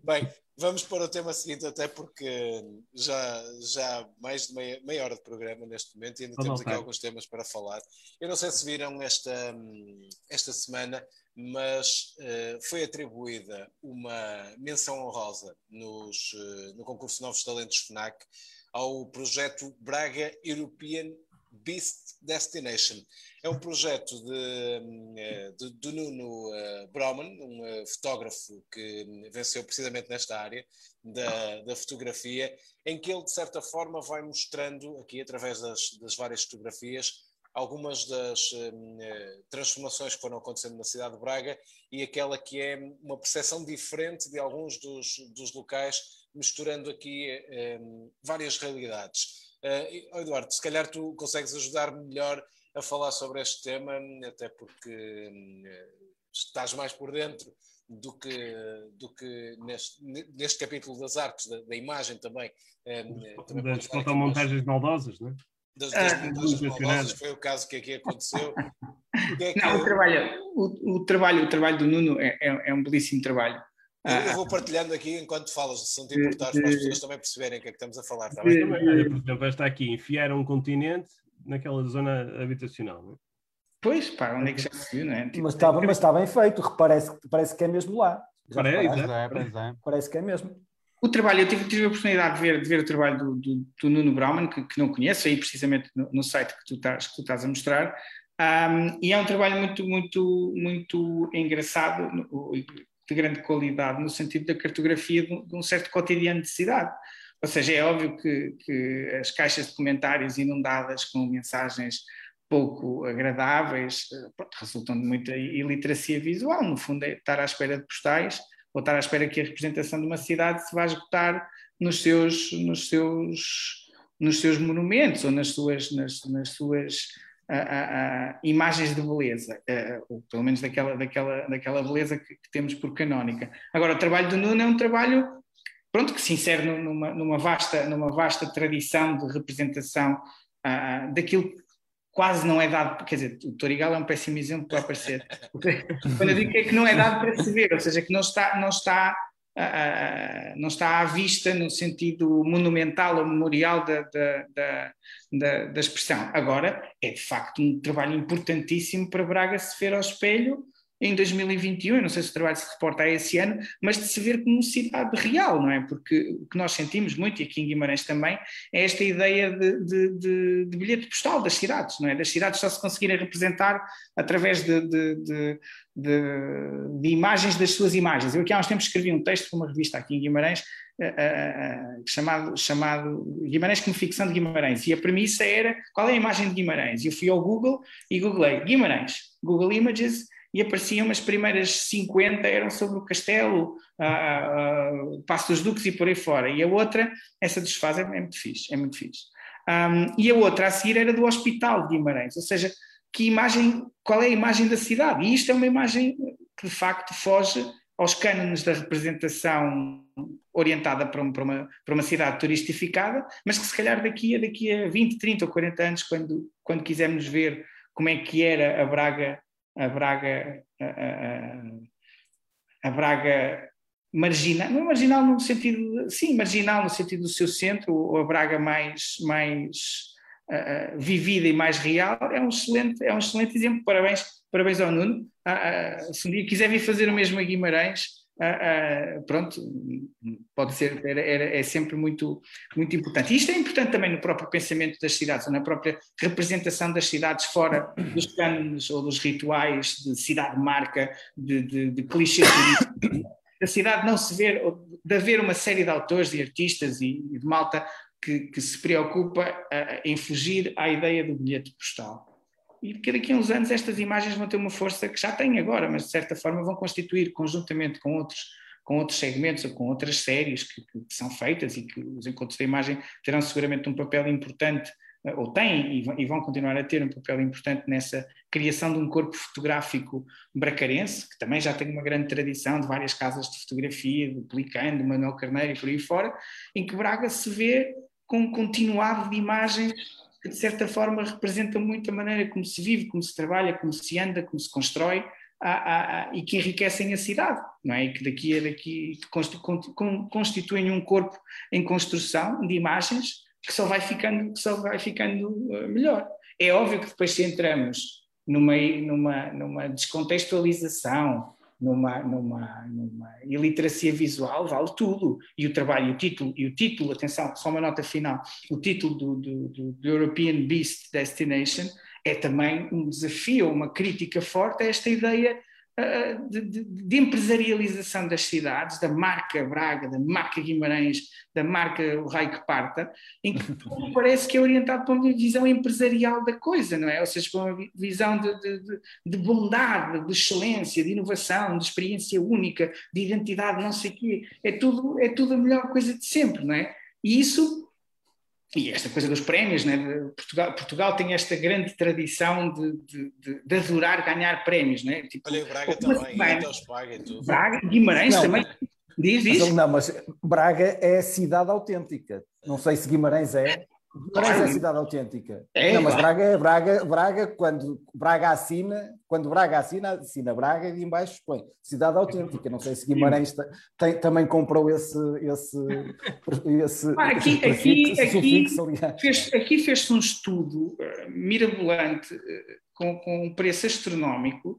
Bem, vamos para o tema seguinte, até porque já, já há mais de meia, meia hora de programa neste momento e ainda temos aqui alguns temas para falar. Eu não sei se viram esta, esta semana, mas eh, foi atribuída uma menção honrosa nos, eh, no concurso Novos Talentos FNAC ao projeto Braga European Beast Destination. É um projeto de, de, de Nuno Broman, um fotógrafo que venceu precisamente nesta área da, da, fotografia, em que ele, de certa forma, vai mostrando, aqui através das, das várias fotografias, algumas das uh, transformações que foram acontecendo na cidade de Braga e aquela que é uma percepção diferente de alguns dos, dos locais, misturando aqui uh, várias realidades. Uh, Eduardo, se calhar tu consegues ajudar-me melhor a falar sobre este tema, até porque estás mais por dentro do que, do que neste, neste capítulo das artes, da, da imagem também. também das fotomontagens maldosas, não é? das, das ah, foi o caso que aqui aconteceu. Que é que... Não, o, trabalho, o, o, trabalho, o trabalho do Nuno é, é, é um belíssimo trabalho. Eu, eu, ah, vou partilhando aqui enquanto falas, se não te importares, para as pessoas também perceberem o que é que estamos a falar. Está bem? Por exemplo, está aqui, enfiar um continente naquela zona habitacional, não é? Pois, pá, onde é que já se viu, não é? Tipo, mas, está, mas está bem feito, parece, parece que é mesmo lá. Parece, parece, é, parece que é mesmo. O trabalho, eu tive, tive a oportunidade de ver, de ver o trabalho do, do, do Nuno Brauman, que, que, não conheço, aí precisamente no, no, site que tu estás, que tu estás a mostrar, um, e é um trabalho muito, muito, muito engraçado, de grande qualidade, no sentido da cartografia de, um certo cotidiano de cidade. Ou seja, é óbvio que, que as caixas de comentários inundadas com mensagens pouco agradáveis eh, pronto, resultam de muita iliteracia visual. No fundo, é estar à espera de postais ou estar à espera que a representação de uma cidade se vá esgotar nos seus, nos seus, nos seus monumentos ou nas suas, nas, nas suas imagens de beleza, ou pelo menos daquela, daquela, daquela beleza que, que, temos por canónica. Agora, o trabalho do Nuno é um trabalho pronto, que se insere numa, numa, vasta, numa vasta tradição de representação uh, daquilo quase não é dado, quer dizer, o Torigal é um péssimo exemplo para aparecer. Quando eu digo que é que não é dado para se ver, ou seja, que não está, não está, uh, não está à vista no sentido monumental ou memorial da, da, da, da, da expressão. Agora, é de facto um trabalho importantíssimo para Braga se ver ao espelho em 2021, eu não sei se o trabalho se reporta a esse ano, mas de se ver como cidade real, não é? Porque o que nós sentimos muito, e aqui em Guimarães também, é esta ideia de, de, de, de bilhete postal das cidades, não é? Das cidades só se conseguirem representar através de, imagens das suas imagens. Eu aqui há uns tempos escrevi um texto para uma revista aqui em Guimarães, uh, uh, chamado, chamado Guimarães como ficção de Guimarães, e a premissa era qual é a imagem de Guimarães? Eu fui ao Google e googlei Guimarães, Google Images, e apareciam as primeiras 50 eram sobre o castelo, a Passo dos Duques e por aí fora. E a outra, essa desfase é, é muito fixe, é muito fixe. Um, e a outra a seguir era do Hospital de Guimarães, ou seja, que imagem, qual é a imagem da cidade? E isto é uma imagem que de facto foge aos cânones da representação orientada para, um, para, uma, para uma cidade turistificada, mas que se calhar daqui a, daqui a 20, 30 ou 40 anos, quando, quando quisermos ver como é que era a Braga a Braga, a, a, a Braga marginal, não é marginal no sentido, sim, marginal no sentido do seu centro, ou a Braga mais, mais uh, vivida e mais real, é um excelente, é um excelente exemplo. Parabéns, parabéns ao Nuno. Uh, uh, se um dia quiser vir fazer o mesmo a Guimarães, Uh, uh, pronto, pode ser, era, era, é sempre muito, muito importante. E isto é importante também no próprio pensamento das cidades, ou na própria representação das cidades fora dos cânones ou dos rituais de cidade-marca, de, de, de clichês. da cidade não se ver, de haver uma série de autores e artistas e, e de malta que, que se preocupa uh, em fugir à ideia do bilhete postal e que daqui a uns anos estas imagens vão ter uma força que já têm agora, mas de certa forma vão constituir conjuntamente com outros com outros segmentos ou com outras séries que, que, são feitas e que os encontros da imagem terão seguramente um papel importante eh, ou têm e vão continuar a ter um papel importante nessa criação de um corpo fotográfico bracarense, que também já tem uma grande tradição de várias casas de fotografia, do Pelicano, do Manuel Carneiro e por aí fora, em que Braga se vê com um continuado de imagens que de certa forma representa muito a maneira como se vive, como se trabalha, como se anda, como se constrói a, a, a, e que enriquecem a cidade, não é? E que daqui a daqui constituem um corpo em construção de imagens que só vai ficando, que só vai ficando eh, melhor. É óbvio que depois se entramos numa, numa, numa descontextualização numa, numa, numa iliteracia visual vale tudo. E o trabalho, o título, e o título, atenção, só uma nota final, o título do, do, do European Beast Destination é também um desafio, uma crítica forte a esta ideia de, de, de, empresarialização das cidades, da marca Braga, da marca Guimarães, da marca O Raio que Parta, em que parece que é orientado para uma visão empresarial da coisa, não é? Ou seja, para uma visão de, de bondade, de excelência, de inovação, de experiência única, de identidade, não sei o quê. É tudo, é tudo a melhor coisa de sempre, não é? E isso e esta coisa dos prémios, né? Portugal, Portugal tem esta grande tradição de, de, de, de adorar ganhar prémios. Né? Tipo, Olha, o Braga também, vai, eles pagam tudo. Braga, Guimarães não, também. Diz, diz. Mas, não, mas Braga é cidade autêntica. Não sei se Guimarães é. Guimarães claro. é cidade autêntica. É, não, mas Braga é Braga, Braga, quando Braga assina, quando Braga assina, assina Braga e embaixo põe cidade autêntica. Não sei se Guimarães tem, também comprou esse, esse, esse, ah, aqui, esse aqui, aqui, fez, aqui fez-se um estudo uh, mirabolante uh, com, com um preço astronómico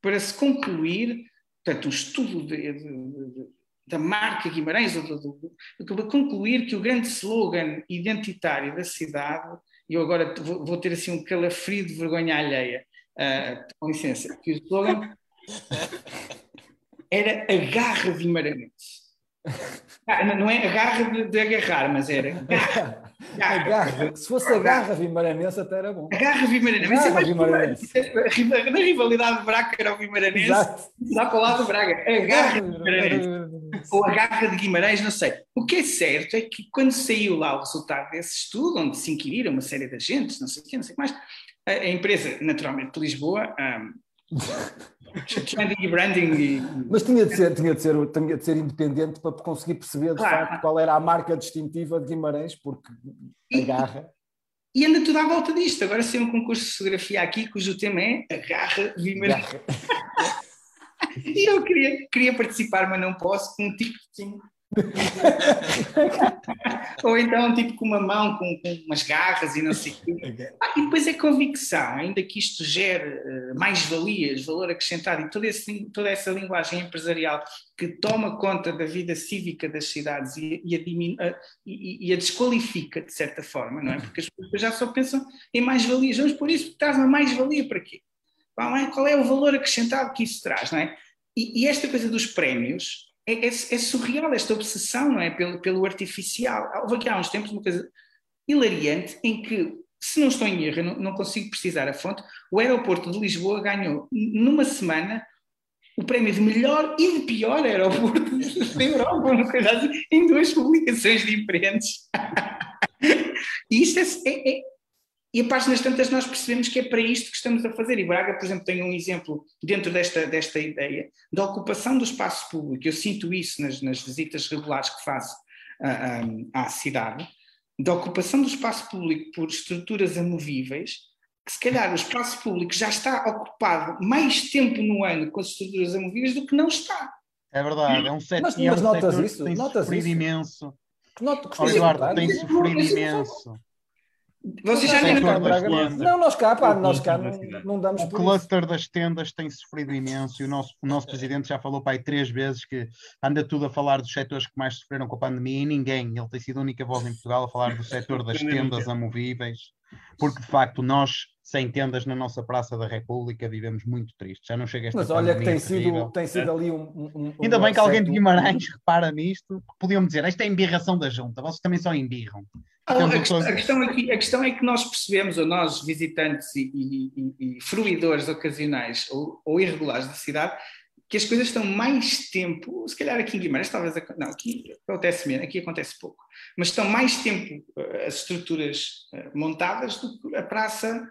para se concluir, portanto, um estudo de, de, de da marca Guimarães, para concluir que o grande slogan identitário da cidade, e eu agora vou, vou ter assim um calafrio de vergonha alheia, uh, com licença, que o slogan era a garra Guimarães. Ah, não é a garra de, de agarrar, mas era garra. A garra. Se fosse a garra vimaranense até era bom. A garra vimaranense. A garra vimaranense. Na rivalidade de Braga era o vimaranense. Exato. Dá para o lado de Braga. A garra vimaranense. Ou a garra de Guimarães, não sei. O que é certo é que quando saiu lá o resultado desse estudo, onde se inquiriram uma série de agentes, não sei o quê, não sei o que mais, a, empresa, naturalmente, de Lisboa, um, Branding, branding e... Mas tinha de, ser, tinha, de ser, tinha de ser independente para conseguir perceber de claro. facto qual era a marca distintiva de Guimarães, porque agarra. E, e anda tudo à volta disto. Agora saiu um concurso de fotografia aqui cujo tema é Agarra Guimarães. e eu queria, queria participar, mas não posso, com um tipo assim, Ou então, tipo, com uma mão, com, com umas garras e não sei o quê. Ah, e depois é convicção, ainda que isto gere uh, mais-valias, valor acrescentado e toda, esse, toda essa linguagem empresarial que toma conta da vida cívica das cidades e, e, a, uh, e, e a, desqualifica, de certa forma, não é? Porque as pessoas já só pensam em mais-valias. Vamos por isso, traz uma mais-valia para quê? Qual é o valor acrescentado que isso traz, não é? E, e esta coisa dos prémios é, é, é, surreal esta obsessão, não é? Pelo, pelo artificial. Houve aqui há uns tempos uma coisa hilariante em que, se não estou em erro, não, não consigo precisar a fonte, o aeroporto de Lisboa ganhou numa semana o prémio de melhor e de pior aeroporto da Europa, uma coisa assim, em duas publicações diferentes. e isto é, é, é, e a páginas tantas nós percebemos que é para isto que estamos a fazer. E Braga, por exemplo, tem um exemplo dentro desta, desta ideia da ocupação do espaço público. Eu sinto isso nas, nas visitas regulares que faço uh, um, à cidade, da ocupação do espaço público por estruturas amovíveis, que se calhar o espaço público já está ocupado mais tempo no ano com as estruturas amovíveis do que não está. É verdade, é um setor, mas, mas notas isso? tem notas sofrido isso? imenso. Que not, que Eduardo, tem sofrido imenso. Vocês já Braga? Não, nós cá, pá, nós cá não, não damos O cluster das tendas tem sofrido imenso e o nosso, o nosso presidente já falou para aí três vezes que anda tudo a falar dos setores que mais sofreram com a pandemia e ninguém, ele tem sido a única voz em Portugal a falar do setor das tendas amovíveis, porque de facto nós, sem tendas na nossa Praça da República, vivemos muito tristes. Já não chega esta Mas olha que tem sido, tem sido ali um. um, um Ainda bem que alguém de Guimarães repara nisto, podiam dizer, esta é embirração da junta, vocês também só embirram. Então, a, questão, a, questão aqui, a questão é que nós percebemos, ou nós visitantes e, e, e, e fruidores ocasionais ou, ou, irregulares da cidade, que as coisas estão mais tempo, se calhar aqui em Guimarães, talvez, não, aqui acontece menos, aqui acontece pouco, mas estão mais tempo uh, as estruturas uh, montadas do que a praça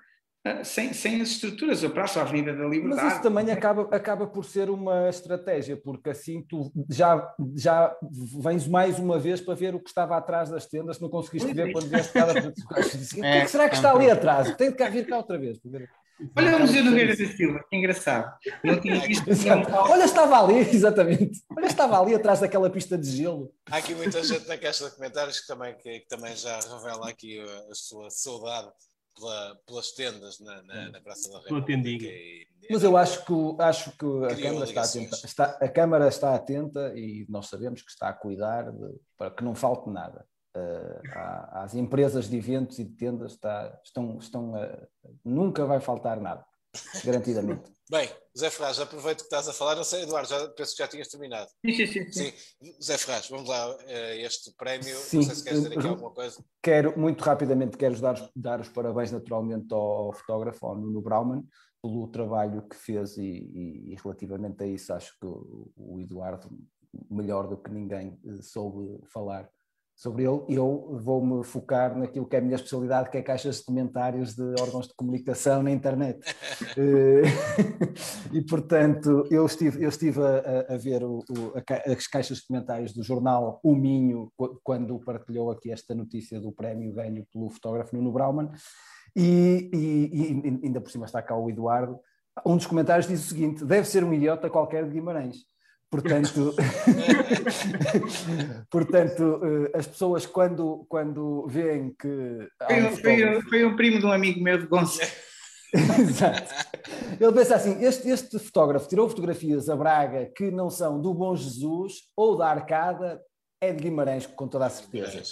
ah, sem, sem as estruturas, a Praça, a Avenida da Liberdade. Mas isso também acaba, acaba por ser uma estratégia, porque assim tu já, já vens mais uma vez para ver o que estava atrás das tendas, se não conseguiste ver quando vieste cada vez. O que, é será que está ali atrás? Tem de cá vir cá outra vez. Olha o Museu do Vieira da Silva, que engraçado. Não tinha visto. Olha, estava ali, exatamente. Olha, estava ali atrás daquela pista de gelo. Há aqui muita gente na caixa de comentários que também, que, que também já revela aqui a, a sua saudade pela, pelas tendas na, na, na Praça da República. e- Mas eu acho que, acho que a Câmara está atenta, está, a Câmara está atenta e nós sabemos que está a cuidar de- para que não falte nada. Às empresas de eventos e de tendas está- estão, estão a- nunca vai faltar nada, garantidamente. Bem, Zé Ferraz, aproveito que estás a falar. Não sei, Eduardo, já, penso que já tinhas terminado. Sim, sim, sim. sim. Sim, Zé Ferraz, vamos lá. eh, Este prémio, Sim, não sei se queres dizer aqui alguma coisa. Quero, muito rapidamente, quero dar, dar os parabéns naturalmente ao fotógrafo, ao Nuno Brauman, pelo trabalho que fez e, e- e relativamente a isso acho que o, o Eduardo, melhor do que ninguém, eh, soube falar sobre ele. Eu vou-me focar naquilo que é a minha especialidade, que é caixas de comentários de órgãos de comunicação na internet. Eh, e, portanto, eu estive, eu estive a, a- ver o- a as caixas de comentários do jornal O Minho, qu- quando partilhou aqui esta notícia do prémio ganho pelo fotógrafo Nuno Brauman, e, e- e ainda por cima está cá o Eduardo. Um dos comentários diz o seguinte: deve ser um idiota qualquer de Guimarães. Portanto, portanto eh, as pessoas quando, quando veem que. há Foi, foi, foi um primo de um amigo meu de Gonçalo. Exato. Ele pensa assim: este, este fotógrafo tirou fotografias a Braga que não são do Bom Jesus ou da Arcada, é de Guimarães, com toda a certeza.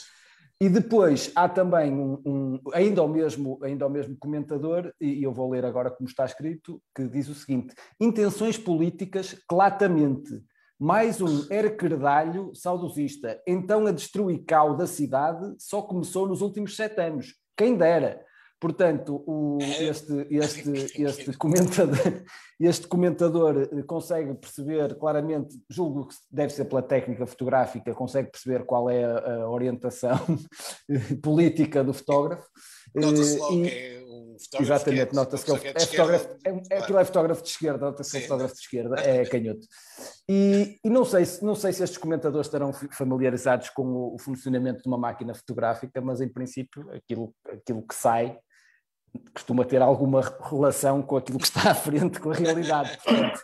E depois há também um, um- ainda, o mesmo, ainda o mesmo comentador, e eu vou ler agora como está escrito, que diz o seguinte: intenções políticas claramente. Mais um hercredalho saudosista. Então a destruical da cidade só começou nos últimos sete anos. Quem dera. Portanto, o- este, este, este, comentador, este comentador eh, consegue perceber claramente, julgo que deve ser pela técnica fotográfica, consegue perceber qual é a, a orientação política do fotógrafo. Nota-se Eh, logo e- que é um fotógrafo. Exatamente, nota-se que é, é de fotógrafo, é, é, aquilo é fotógrafo de esquerda, nota-se que é fotógrafo de esquerda, é canhoto. E, e não, sei se, não sei se estes comentadores estarão familiarizados com o, o funcionamento de uma máquina fotográfica, mas em princípio aquilo, aquilo que sai costuma ter alguma relação com aquilo que está à frente, com a realidade. Portanto,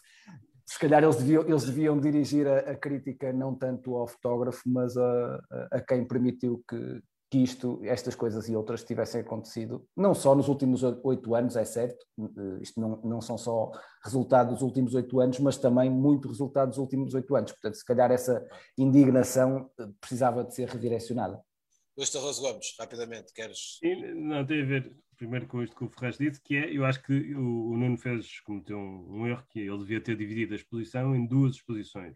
se calhar eles deviam, eles deviam dirigir a, a crítica não tanto ao fotógrafo, mas a, a- quem permitiu que, que isto, estas coisas e outras tivessem acontecido, não só nos últimos oito anos, é certo, eh, isto não, não são só resultado dos últimos oito anos, mas também muito resultado dos últimos oito anos. Portanto, se calhar essa indignação eh, precisava de ser redirecionada. Luís Tarroso Gomes, rapidamente, queres. E não tem a ver primeiro com isto que o Ferraz disse, que é, eu acho que o, o Nuno fez, cometeu um, um erro, que ele devia ter dividido a exposição em duas exposições.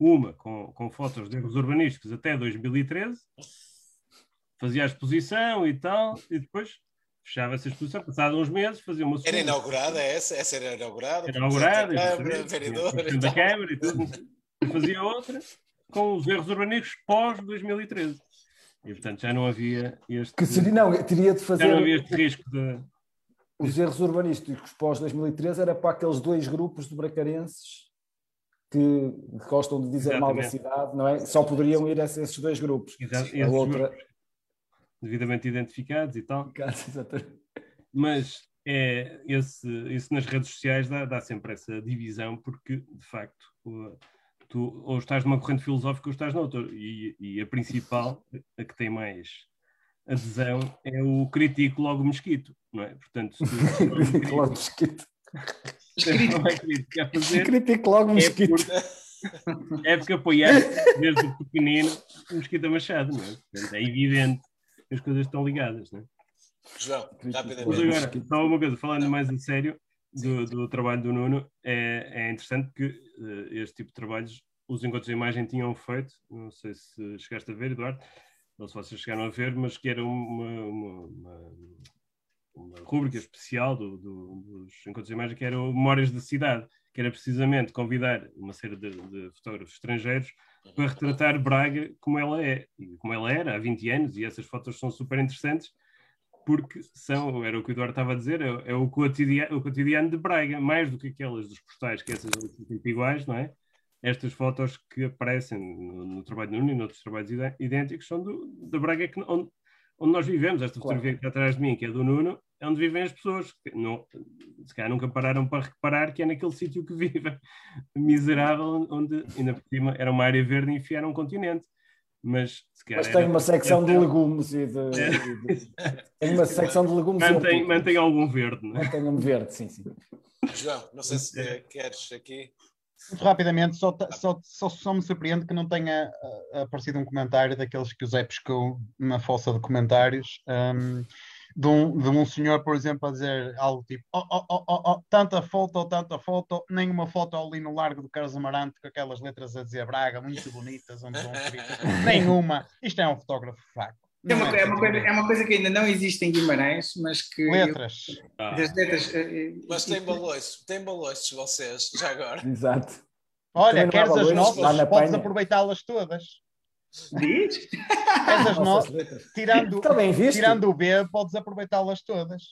Uma com, com fotos de erros urbanísticos até 2013, fazia a exposição e tal, e depois fechava essa exposição, passado uns meses, fazia uma segunda. Era inaugurada essa? Essa era inaugurada? Era inaugurada, da Câmara, vereador e da. Câmara e tudo. E fazia outra com os erros urbanísticos pós-2013. E, portanto, já não havia este, Que seria, não, teria de fazer já não havia este risco de... os erros urbanísticos pós 2013 era para aqueles dois grupos de bracarenses que gostam de dizer mal da Exatamente. cidade, não é? Só poderiam ir a esses dois grupos. Exato, A outra. grupos devidamente identificados e tal, Exatamente. mas é, esse, isso nas redes sociais dá, dá sempre essa divisão, porque de facto o- tu ou estás numa corrente filosófica ou estás noutra, e, e a principal, a que tem mais adesão, é o critico logo mesquito, não é? Portanto, se tu Critico logo mosquito. não é fazer, Critico logo é mosquito. porque, é porque apoiaste desde o pequenino o Mesquita Machado, não é? Portanto, é evidente que as coisas estão ligadas, não é? João, Mas rapidamente. logo. agora, só uma coisa, falando mais a sério do, do trabalho do Nuno, é, é interessante que eh, este tipo de trabalhos os encontros de imagem tinham feito, não sei se chegaste a ver, Eduardo, ou se vocês chegaram a ver, mas que era uma, uma, uma, uma rúbrica especial do, do- dos encontros de imagem que era Memórias da Cidade, que era precisamente convidar uma série de, de fotógrafos estrangeiros para retratar Braga como ela é, como ela era há 20 anos, e essas fotos são super interessantes, porque são, era o que o Eduardo estava a dizer, é, é o, cotidiano, o cotidiano de Braga, mais do que aquelas dos postais, que essas são sempre iguais, não é? Estas fotos que aparecem no, no trabalho do Nuno e noutros trabalhos idênticos são do, da Braga que, onde, onde nós vivemos. Esta Claro. fotografia que está atrás de mim, que é do Nuno, é onde vivem as pessoas. que Não, se calhar nunca pararam para reparar que é naquele sítio que vivem. Miserável, onde ainda por cima era uma área verde e enfiaram um continente. Mas se calhar Mas era- tem uma secção de legumes e de. e Tem uma secção de legumes e Mantém, hortícolas. mantém algum verde, não é? Mantenha-me verde, sim, sim. João, não sei se eh, queres aqui. Muito rapidamente, só, só, só, só me surpreende que não tenha ah, aparecido um comentário daqueles que o Zé pescou na fossa de comentários, ahm, de, um, de um senhor, por exemplo, a dizer algo tipo: oh, oh, oh, oh, oh, tanta foto, tanta foto, nenhuma foto ali no Largo do Carlos Amarante com aquelas letras a dizer Braga, muito bonitas, onde. Nenhuma. Isto é um fotógrafo fraco. É uma, é, uma coisa, é uma coisa que ainda não existe em Guimarães, mas que. Letras. Ah, As letras. eh, Mas tem balões, tem balões vocês, já agora. Exato. Olha, Também queres as nossas? Podes aproveitá-las todas. Diz? Queres as Nossas nossas? letras. Tirando, visto? tirando o B, podes aproveitá-las todas.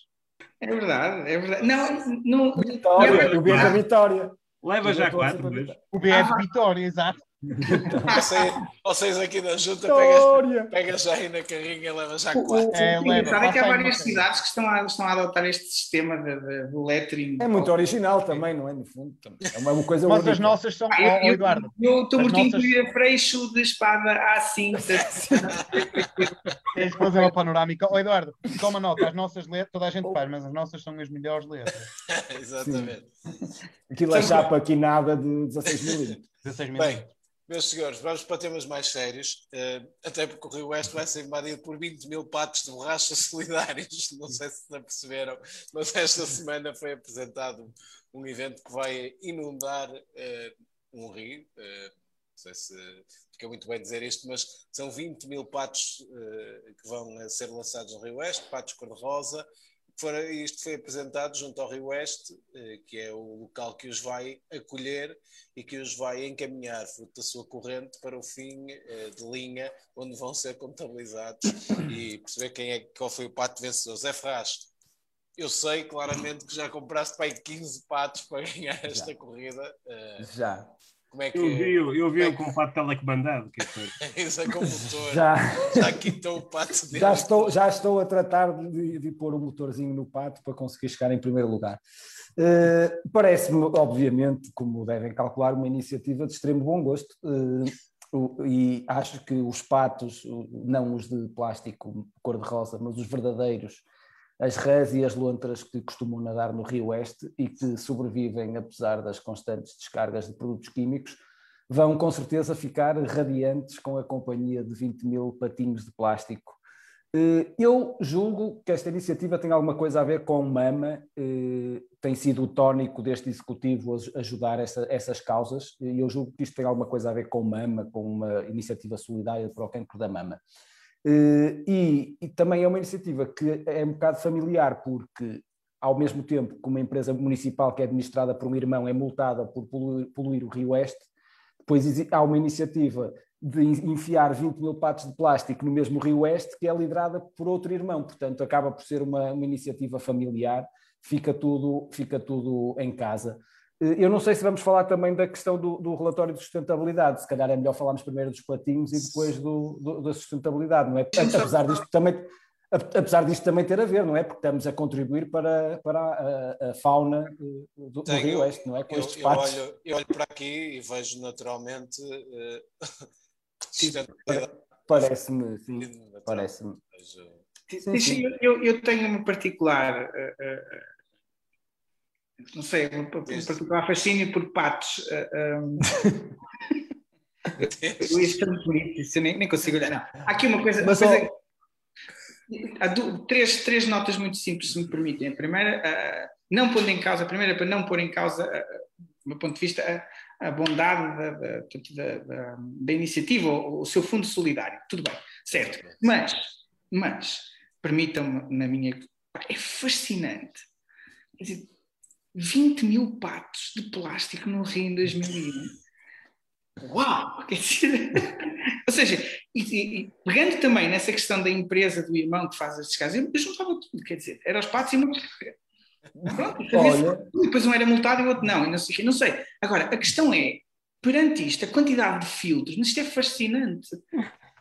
É verdade, é verdade. Não, não, Vitória, o B da Vitória. leva já quatro, O B é de Vitória, exato. Vocês, vocês aqui da junta pegam, Vitória! pega já aí na carrinha e leva já quatro. É, leva, que há várias cidades que estão a, estão a adotar este sistema de, de, de lettering. É muito original também, não é? No fundo, também. é uma, coisa Mas as nossas são. Ah, Oh, eu, eu, Eduardo, eu estou mortinho nossas- de freixo de espada à cinta. tens de fazer uma panorâmica. Oh, Eduardo, toma nota, as nossas letras, toda a gente faz, mas as nossas são as melhores letras. Exatamente. Aquilo é chapa aqui nada de 16 milímetros. 16 mil. Meus senhores, vamos para temas mais sérios, eh, até porque o Rio Oeste vai ser invadido por 20 mil patos de borracha solidários, não sei se perceberam, mas esta semana foi apresentado um evento que vai inundar eh, um rio, eh, não sei se fica muito bem dizer isto, mas são 20 mil patos que vão ser lançados no Rio Oeste, patos cor-de-rosa, Isto foi apresentado junto ao Rio Oeste, eh, que é o local que os vai acolher e que os vai encaminhar, fruto da sua corrente, para o fim eh, de linha, onde vão ser contabilizados e perceber quem é, qual foi o pato vencedor. Zé Ferraz, eu sei claramente que já compraste para aí 15 patos para ganhar esta corrida. Eh, Já. Como é que eu vi, eu vi é o com o pato telecomandado. Que foi. Isso é com o motor. Já, Já quitou o pato dele. já, estou, já estou a tratar de, de pôr o motorzinho no pato para conseguir chegar em primeiro lugar. Eh, Parece-me, obviamente, como devem calcular, uma iniciativa de extremo bom gosto. o- e acho que os patos, não os de plástico cor-de-rosa, mas os verdadeiros, as rãs e as lontras que costumam nadar no Rio Oeste e que sobrevivem apesar das constantes descargas de produtos químicos, vão com certeza ficar radiantes com a companhia de 20 mil patinhos de plástico. Eh, Eu julgo que esta iniciativa tem alguma coisa a ver com Mama, eh, tem sido o tónico deste executivo ajudar essa- essas causas, e eu julgo que isto tem alguma coisa a ver com Mama, com uma iniciativa solidária para o cancro da mama. Eh, E, e também é uma iniciativa que é um bocado familiar, porque ao mesmo tempo que uma empresa municipal que é administrada por um irmão é multada por poluir, poluir o Rio Oeste, depois há uma iniciativa de en- enfiar 20 mil patos de plástico no mesmo Rio Oeste, que é liderada por outro irmão, portanto acaba por ser uma, uma iniciativa familiar, fica tudo, fica tudo em casa. Eh, Eu não sei se vamos falar também da questão do, do relatório de sustentabilidade, se calhar é melhor falarmos primeiro dos patinhos e depois do, do- da sustentabilidade, não é? Apesar disto também, apesar disto também ter a ver, não é? Porque estamos a contribuir para, para a, a fauna eh, do, Tenho- Rio Oeste, não é? Com Eu, estes eu olho, eu olho para aqui e vejo naturalmente sustentabilidade. Parece-me, sim, parece-me. Sim, sim. eu- Eu, tenho uma particular. eh, eh, não sei, um, um Diz. particular fascínio por patos. eh, eh, Isto é muito bonito, isso eu nem, nem consigo olhar. Não. Há aqui uma coisa. Uma coisa- há du- três, três notas muito simples, se me permitem. A primeira, ah, não pondo em causa, a primeira é para não pôr em causa, ah, do meu ponto de vista, a, a bondade da, da- da- da iniciativa, o, o seu fundo solidário. Tudo bem, certo. Mas, mas, permitam-me, na minha. É fascinante. Quer dizer, 20 mil patos de plástico no Rio em 2001. Uau! Quer dizer, ou seja, e, e- pegando também nessa questão da empresa do irmão que faz as descargas, eu juntava tudo, quer dizer, eram os patos e uma. Pronto, depois um era multado e o outro não, e não sei não sei. Agora, a questão é, perante isto, a quantidade de filtros, isto é fascinante.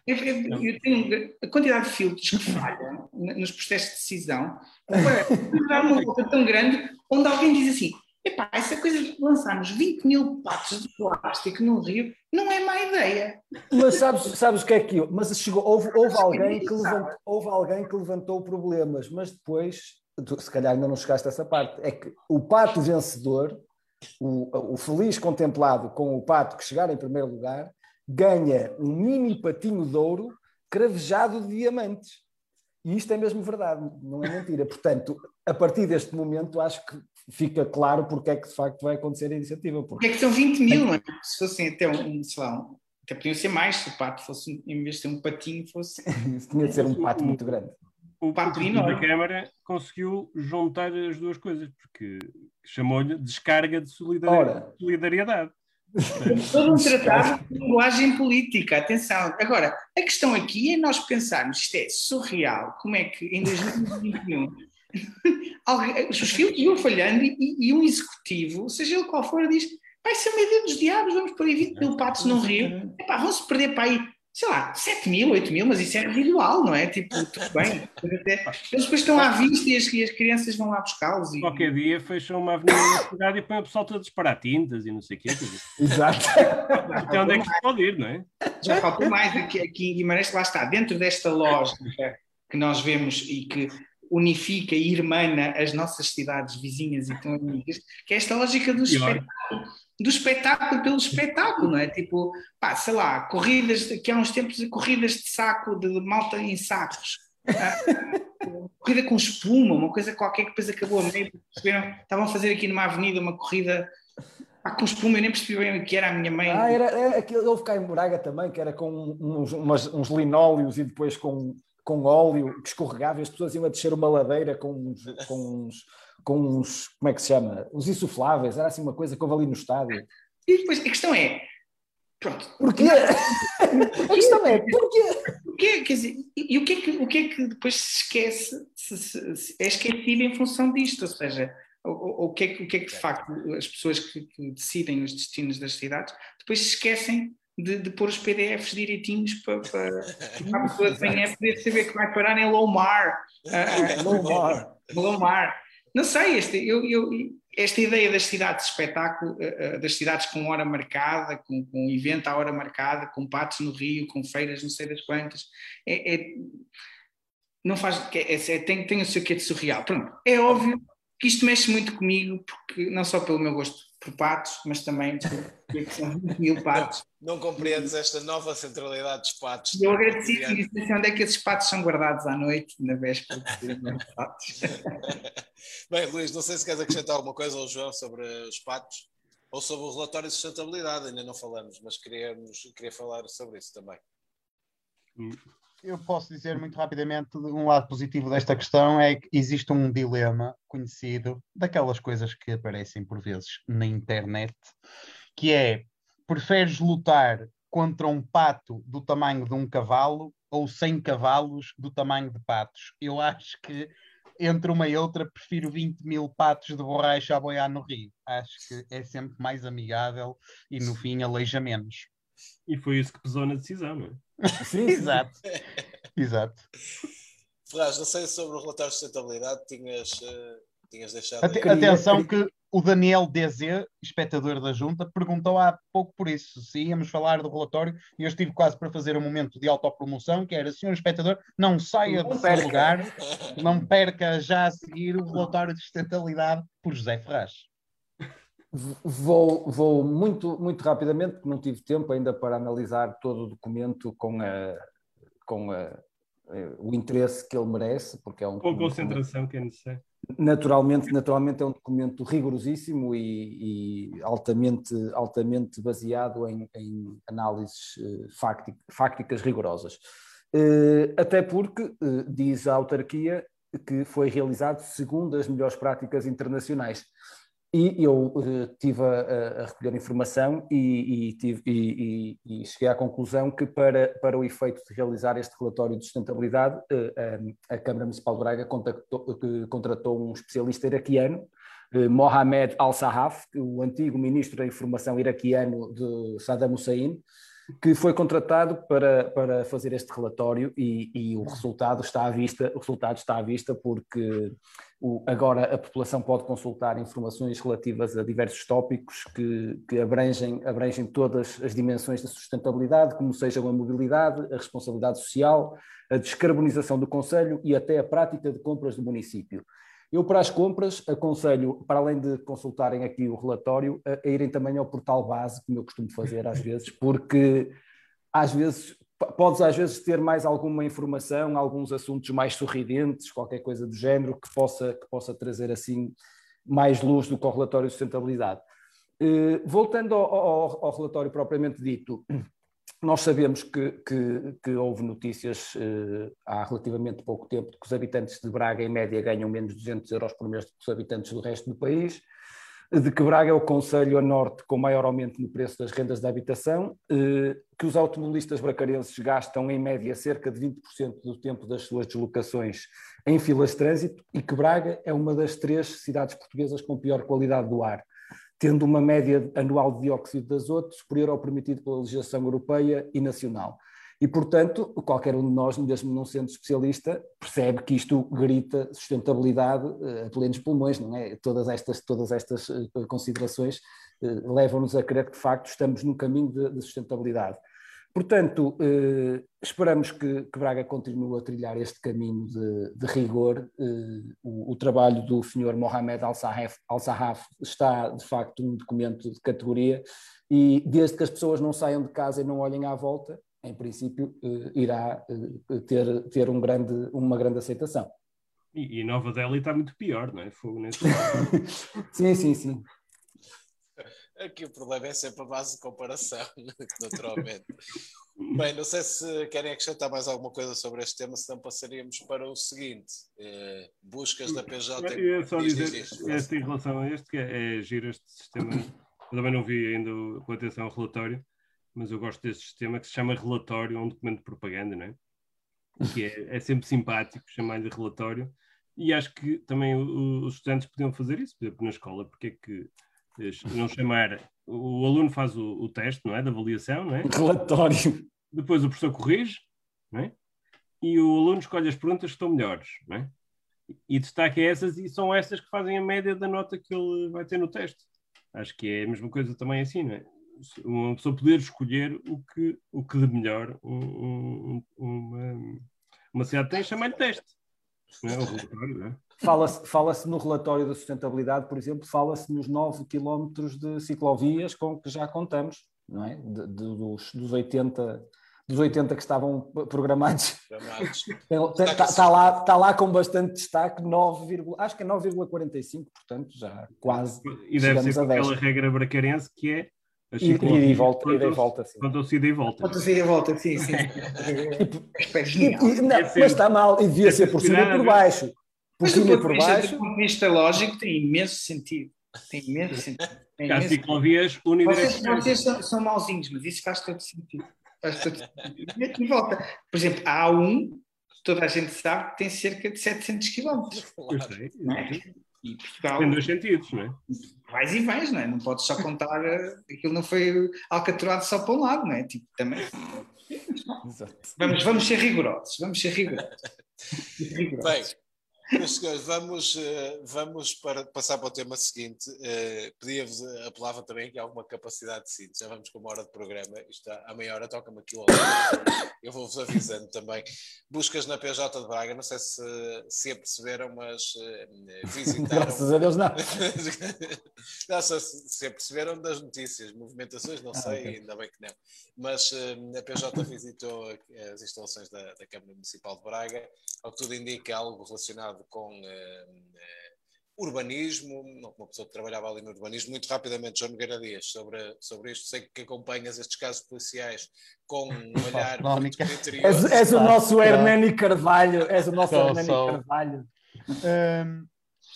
Eu, eu- eu tenho a quantidade de filtros que falham nos processos de decisão, para dar uma volta tão grande, onde alguém diz assim: epá, essa coisa de lançarmos 20 mil patos de plástico no Rio, não é má ideia. Mas sabes, sabes o que é que eu. Mas chegou, houve, houve, alguém que levantou, houve alguém que levantou problemas, mas depois, se calhar ainda não chegaste a essa parte, é que o pato vencedor, o, o feliz contemplado com o pato que chegar em primeiro lugar, ganha um mini patinho de ouro cravejado de diamantes. E isto é mesmo verdade, não é mentira. Portanto, a partir deste momento, acho que fica claro porque é que de facto vai acontecer a iniciativa. Porque é que são 20 mil, não é? Se fossem até um, sei lá, um, até podiam ser mais, se o pato fosse, em vez de ser um patinho, fosse. tinha de ser um pato muito grande. O pato da Câmara conseguiu juntar as duas coisas, porque chamou-lhe descarga de solidariedade. Todo um tratado de linguagem política, atenção. Agora, a questão aqui é nós pensarmos, isto é surreal, como é que em 2021 os fios iam falhando e, e, um executivo, seja ele qual for, diz vai ser meio dos diabos, vamos por aí 20 mil patos no rio, Epá, vão-se perder para aí sei lá, 7 mil, 8 mil, mas isso é residual, não é? Tipo, tudo bem. Eles depois estão à vista e as, e as crianças vão lá buscá-los. E... Qualquer dia fecham uma avenida na cidade e põem o pessoal todo a disparar tintas e não sei o quê. Exato. Até onde é que se pode ir, não é? Já faltou mais aqui, aqui em Guimarães, lá está, dentro desta lógica que nós vemos e que unifica e irmana as nossas cidades vizinhas e tão amigas, que é esta lógica do espetáculo, do espetáculo pelo espetáculo, não é? Tipo, pá, sei lá, corridas, que há uns tempos, corridas de saco, de malta em sacos. Ah, corrida com espuma, uma coisa qualquer que depois acabou a meio? Estavam a fazer aqui numa avenida uma corrida com espuma, eu nem percebi bem o que era a minha mãe. Ah, era, era aquele, houve cá em Braga também, que era com uns, umas, uns linóleos e depois com com óleo que escorregava e as pessoas iam a descer uma ladeira com uns, com uns, com uns como é que se chama? Os insufláveis, era assim uma coisa que houve ali no estádio. E depois a questão é, pronto. Porquê? a questão é, porquê? porquê? Quer dizer, e, o, que é que, o que é que depois se esquece, se, se, se é esquecido em função disto, ou seja, o, o, que, é que, o que é que de facto as pessoas que, que decidem os destinos das cidades depois se esquecem de, de pôr os PDFs direitinhos para, para, para a pessoa que poder saber que vai parar em low mar. Uh, low mar. Não sei, este, eu, eu, esta ideia das cidades de espetáculo, uh, das cidades com hora marcada, com, com evento à hora marcada, com patos no Rio, com feiras não sei das quantas, é, é não faz, é, é, tem, tem o seu quê de surreal. Pronto, é óbvio que isto mexe muito comigo, porque não só pelo meu gosto por patos, mas também por são 20 mil patos. Não, não, compreendes esta nova centralidade dos patos. Eu agradeci e disse assim, onde é que esses patos são guardados à noite, na véspera de patos. Bem, Luís, não sei se queres acrescentar alguma coisa ao João sobre os patos ou sobre o relatório de sustentabilidade, ainda não falamos, mas queríamos, queria falar sobre isso também. Hum eu posso dizer muito rapidamente um lado positivo desta questão é que existe um dilema conhecido daquelas coisas que aparecem por vezes na internet, que é preferes lutar contra um pato do tamanho de um cavalo ou 100 cavalos do tamanho de patos? Eu acho que entre uma e outra prefiro 20 mil patos de borracha a boiar no rio. Acho que é sempre mais amigável e no fim aleija menos. E foi isso que pesou na decisão, não é? Sim, exato. exato. Ferraz, não sei sobre o relatório de sustentabilidade, tinhas, uh, tinhas deixado. At atenção que o Daniel DZ, espectador da Junta, perguntou há pouco por isso, se íamos falar do relatório, e eu estive quase para fazer um momento de autopromoção, que era, senhor espectador, não saia não do perca. seu lugar, não perca já a seguir o relatório de sustentabilidade por José Ferraz. Vou, vou muito, muito rapidamente, porque não tive tempo ainda para analisar todo o documento com, a, com a, o interesse que ele merece, porque é um. Com a concentração que é necessário. Naturalmente, naturalmente é um documento rigorosíssimo e, e altamente, altamente baseado em, em análises uh, fácticas rigorosas. Uh, até porque, diz a autarquia, que foi realizado segundo as melhores práticas internacionais. E eu uh, tive a, a, recolher informação e, e, tive, e, e, cheguei à conclusão que, para, para o efeito de realizar este relatório de sustentabilidade, uh, a Câmara Municipal de Braga uh, contratou um especialista iraquiano, Mohamed Al-Sahaf, o antigo ministro da Informação iraquiano de Saddam Hussein, que foi contratado para, para fazer este relatório e, e, o resultado está à vista, o resultado está à vista porque o, agora a população pode consultar informações relativas a diversos tópicos que, que abrangem, abrangem todas as dimensões da sustentabilidade, como sejam a mobilidade, a responsabilidade social, a descarbonização do Conselho e até a prática de compras do município. Eu, para as compras, aconselho, para além de consultarem aqui o relatório, a, a irem também ao portal base, como eu costumo fazer às vezes, porque às vezes podes às vezes ter mais alguma informação, alguns assuntos mais sorridentes, qualquer coisa do género, que possa, que possa trazer assim mais luz do que o relatório de sustentabilidade. Uh, voltando ao, ao, ao, relatório propriamente dito, nós sabemos que, que, que houve notícias eh, há relativamente pouco tempo de que os habitantes de Braga, em média, ganham menos de 200 euros por mês do que os habitantes do resto do país, de que Braga é o conselho a norte com maior aumento no preço das rendas da habitação, eh, que os automobilistas bracarenses gastam, em média, cerca de 20% do tempo das suas deslocações em filas de trânsito e que Braga é uma das três cidades portuguesas com pior qualidade do ar tendo uma média anual de dióxido de azoto superior ao permitido pela legislação europeia e nacional. E, portanto, qualquer um de nós, mesmo não sendo especialista, percebe que isto grita sustentabilidade uh, a plenos pulmões, não é? Todas estas, todas estas uh, considerações uh, levam-nos a crer que, de facto, estamos no caminho de, de sustentabilidade. Portanto, eh, esperamos que, que, Braga continue a trilhar este caminho de, de rigor. Eh, o, o, trabalho do senhor Mohamed Al-Sahaf Al está, de facto, um documento de categoria e, desde que as pessoas não saiam de casa e não olhem à volta, em princípio, eh, irá eh, ter, ter um grande, uma grande aceitação. E, e Nova Delhi está muito pior, não é? Fogo nesse sim, sim, sim. Aqui o problema é sempre a base de comparação, naturalmente. Bem, não sei se querem acrescentar mais alguma coisa sobre este tema, senão passaríamos para o seguinte: eh, buscas da PJ. Eu ia só dizer, este, em relação a este, que é, é giro este sistema. Eu também não vi ainda com atenção o relatório, mas eu gosto deste sistema que se chama relatório, é um documento de propaganda, não é? Que é, é sempre simpático chamar-lhe relatório. E acho que também os estudantes podiam fazer isso, por exemplo, na escola, porque é que não chamar. O aluno faz o, o, teste, não é? Da avaliação, não é? Relatório. Depois o professor corrige, não é? E o aluno escolhe as perguntas que estão melhores, não é? E destaca essas e são essas que fazem a média da nota que ele vai ter no teste. Acho que é a mesma coisa também assim, não é? Uma pessoa poder escolher o que, o que de melhor um, um, uma, uma cidade tem, chama-lhe teste. Não é? O relatório, não é? Fala-se fala no relatório da sustentabilidade, por exemplo, fala-se nos 9 quilómetros de ciclovias com que já contamos, não é? De, de, dos, dos 80 dos 80 que estavam programados. Está tá lá, tá lá com bastante destaque, 9, acho que é 9,45, portanto, já quase. E deve ser aquela regra bracarense que é. E, e, volta, e volta, sim. Quanto ao ida e volta. Quanto ao ida e volta, sim, sim. e, e, não, mas está mal, e devia ser por cima e por baixo. Por cima e por baixo. Do ponto de vista lógico, tem imenso sentido. Tem imenso sentido. Tem imenso ciclovias unidirecionais. Vocês, vocês são, são mauzinhos, mas isso faz todo sentido. Faz todo sentido. E volta. Por exemplo, a A1, toda a gente sabe que tem cerca de 700 km. Eu sei. É? E Portugal, tem dois sentidos, não é? Vais e vais, não é? Não podes só contar, eh, aquilo não foi alcatroado só para um lado, não é? Tipo, também. Vamos, vamos ser rigorosos, vamos ser rigorosos. rigorosos. Bem, meus senhores, vamos, eh, vamos para, passar para o tema seguinte. Uh, Pedia-vos, eh, apelava também que há alguma capacidade de síntese. Já vamos com uma hora de programa. Isto à meia hora toca-me aquilo vou-vos avisando também. Buscas na PJ de Braga, não sei se se aperceberam, mas uh, visitaram. Graças a Deus, não. não sei se, se aperceberam das notícias, movimentações, não ah, sei, okay. ainda bem que não. Mas uh, a PJ visitou as instalações da, da Câmara Municipal de Braga, ao que tudo indica algo relacionado relacionado com uh, urbanismo, uma pessoa que trabalhava ali no urbanismo, muito rapidamente, João Nogueira Dias, sobre, sobre isto. Sei que acompanhas estes casos policiais com um olhar muito És, és o nosso Hernani Carvalho, és o nosso Hernani Carvalho. Um,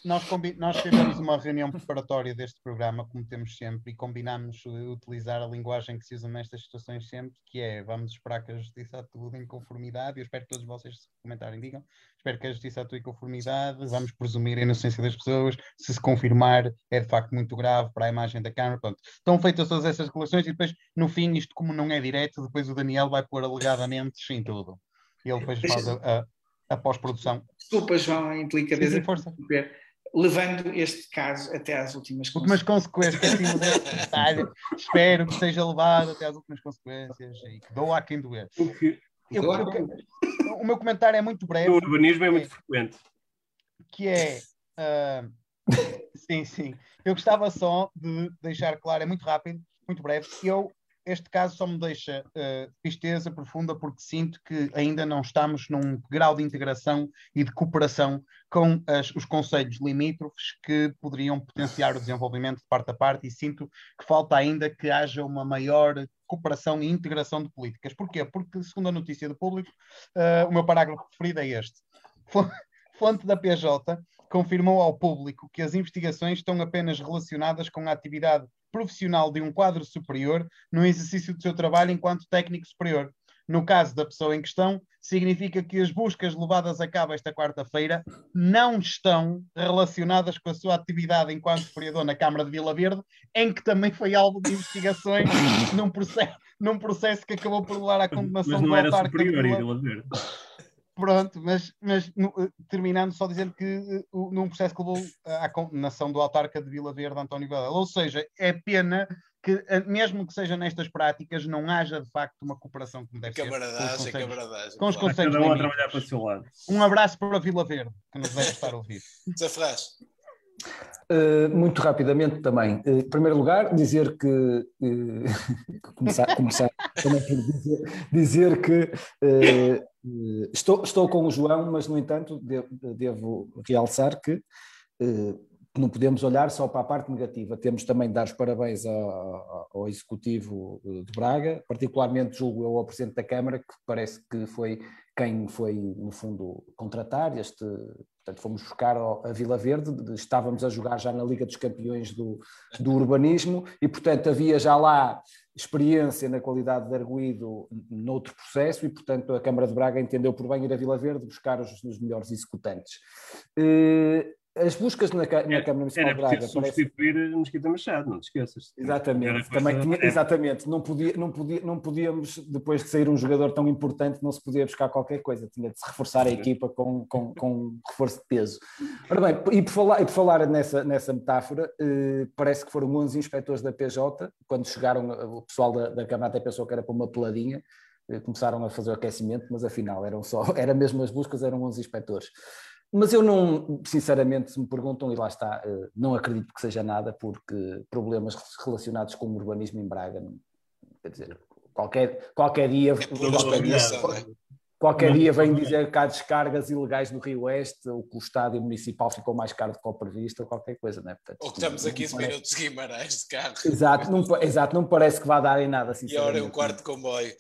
nós, nós fizemos uma reunião preparatória deste programa, como temos sempre, e combinámos eh, utilizar a linguagem que se usa nestas situações sempre, que é vamos esperar que a justiça atue em conformidade. Eu espero que todos vocês se comentarem digam. Espero que a justiça atue em conformidade. Vamos presumir a inocência das pessoas. Se se confirmar, é de facto muito grave para a imagem da Câmara. Pronto. Estão feitas todas essas declarações e depois, no fim, isto como não é direto, depois o Daniel vai pôr alegadamente em tudo. E ele depois faz a, a, a pós-produção. Desculpa, João, a Sim, indelicadeza. sim, força. Levando este caso até às últimas últimas consequências. modéstia, detalhe. Espero que seja levado até às últimas consequências e que doa a quem doer. O Eu- Doa o meu comentário é muito breve, no urbanismo é muito frequente. que é. ah, sim, sim. Eu gostava só de deixar claro, é muito rápido, muito breve. Eu, este caso só me deixa ah, tristeza profunda porque sinto que ainda não estamos num grau de integração e de cooperação com as- os conselhos limítrofes que poderiam potenciar o desenvolvimento de parte a parte e sinto que falta ainda que haja uma maior cooperação e integração de políticas. Porquê? Porque, segundo a notícia do público, ah, o meu parágrafo preferido é este. Fo- Fonte da PJ confirmou ao público que as investigações estão apenas relacionadas com a atividade profissional de um quadro superior no exercício do seu trabalho enquanto técnico superior. No caso da pessoa em questão, significa que as buscas levadas a cabo esta quarta-feira não estão relacionadas com a sua atividade enquanto vereador na Câmara de Vila Verde, em que também foi alvo de investigações num processo, num processo que acabou por levar à Mas condenação não do era superior em Vila Verde. Pronto, mas, mas no- eh, terminando só dizendo que o- num processo que levou à condenação do autarca de Vila Verde, António Vilela. Ou seja, é pena que, eh, mesmo que seja nestas práticas, não haja de facto uma cooperação como deve ser. com os Camaradagem, conselhos- camaradagem. com os claro. Cada um a trabalhar para o seu lado. Um abraço para Vila Verde, que nos deve estar a ouvir. Uh, muito rapidamente também. Uh, em primeiro lugar, dizer que. uh, começar, começar também por dizer, dizer que uh, uh, estou, estou com o João, mas, no entanto, devo, devo realçar que uh, não podemos olhar só para a parte negativa. Temos também de dar os parabéns ao, ao Executivo de Braga, particularmente julgo eu ao Presidente da Câmara, que parece que foi quem foi, no fundo, contratar este. Portanto, fomos buscar a Vila Verde, de- estávamos a jogar já na Liga dos Campeões do, do Urbanismo e, portanto, havia já lá experiência na qualidade de arguído noutro processo e, portanto, a Câmara de Braga entendeu por bem ir a Vila Verde buscar os, os melhores executantes. Eh, As buscas na, na Era- Câmara Municipal de Braga preciso parece substituir Mesquita Machado, não te esqueças. Exatamente, também tinha- exatamente. Não, podia, não, podia, não podíamos, depois de sair um jogador tão importante, não se podia buscar qualquer coisa, tinha de se reforçar a equipa com, com, com um reforço de peso. Ora bem, e por falar, e por falar nessa, nessa metáfora, eh, parece que foram 11 inspectores da PJ, quando chegaram, eh, o pessoal da, da Câmara até pensou que era para uma peladinha, eh, começaram a fazer o aquecimento, mas afinal eram só, era mesmo as buscas, eram 11 inspectores. Mas eu não, sinceramente, se me perguntam, e lá está, eh, não acredito que seja nada, porque problemas relacionados com o urbanismo em Braga, quer dizer, qualquer, qualquer dia. é é? Qualquer dia vem dizer que há descargas ilegais no Rio Oeste, ou que o estádio municipal ficou mais caro do que o previsto, ou qualquer coisa, não é? Portanto, Ou que estamos a não 15 parece- minutos de Guimarães de carro. Exato, não, exato, não parece que vá dar em nada, E sinceramente. a hora é um quarto de comboio.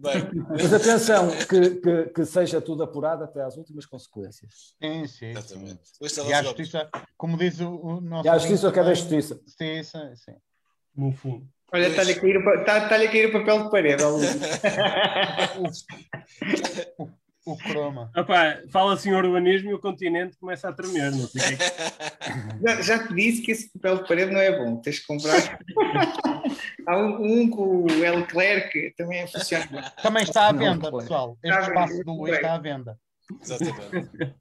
Bem, Mas atenção, que, que, que seja tudo apurado até às últimas consequências. Sim, sim. sim. exatamente. Luís E a justiça, como diz o, o nosso. E a justiça, eu quero a ouvinte justiça. também, Justiça, sim. No fundo. Olha, está-lhe a, cair está- a cair o papel de parede. O croma. Opá, fala-se em urbanismo e o continente começa a tremer. Não sei é. Já, já te disse que esse papel de parede não é bom. Tens que comprar. Há um, um com o L. Clerc também funciona. Também está à Não, venda, claro. pessoal. Este Está à espaço venda, do Luís bem. está à venda. Exatamente.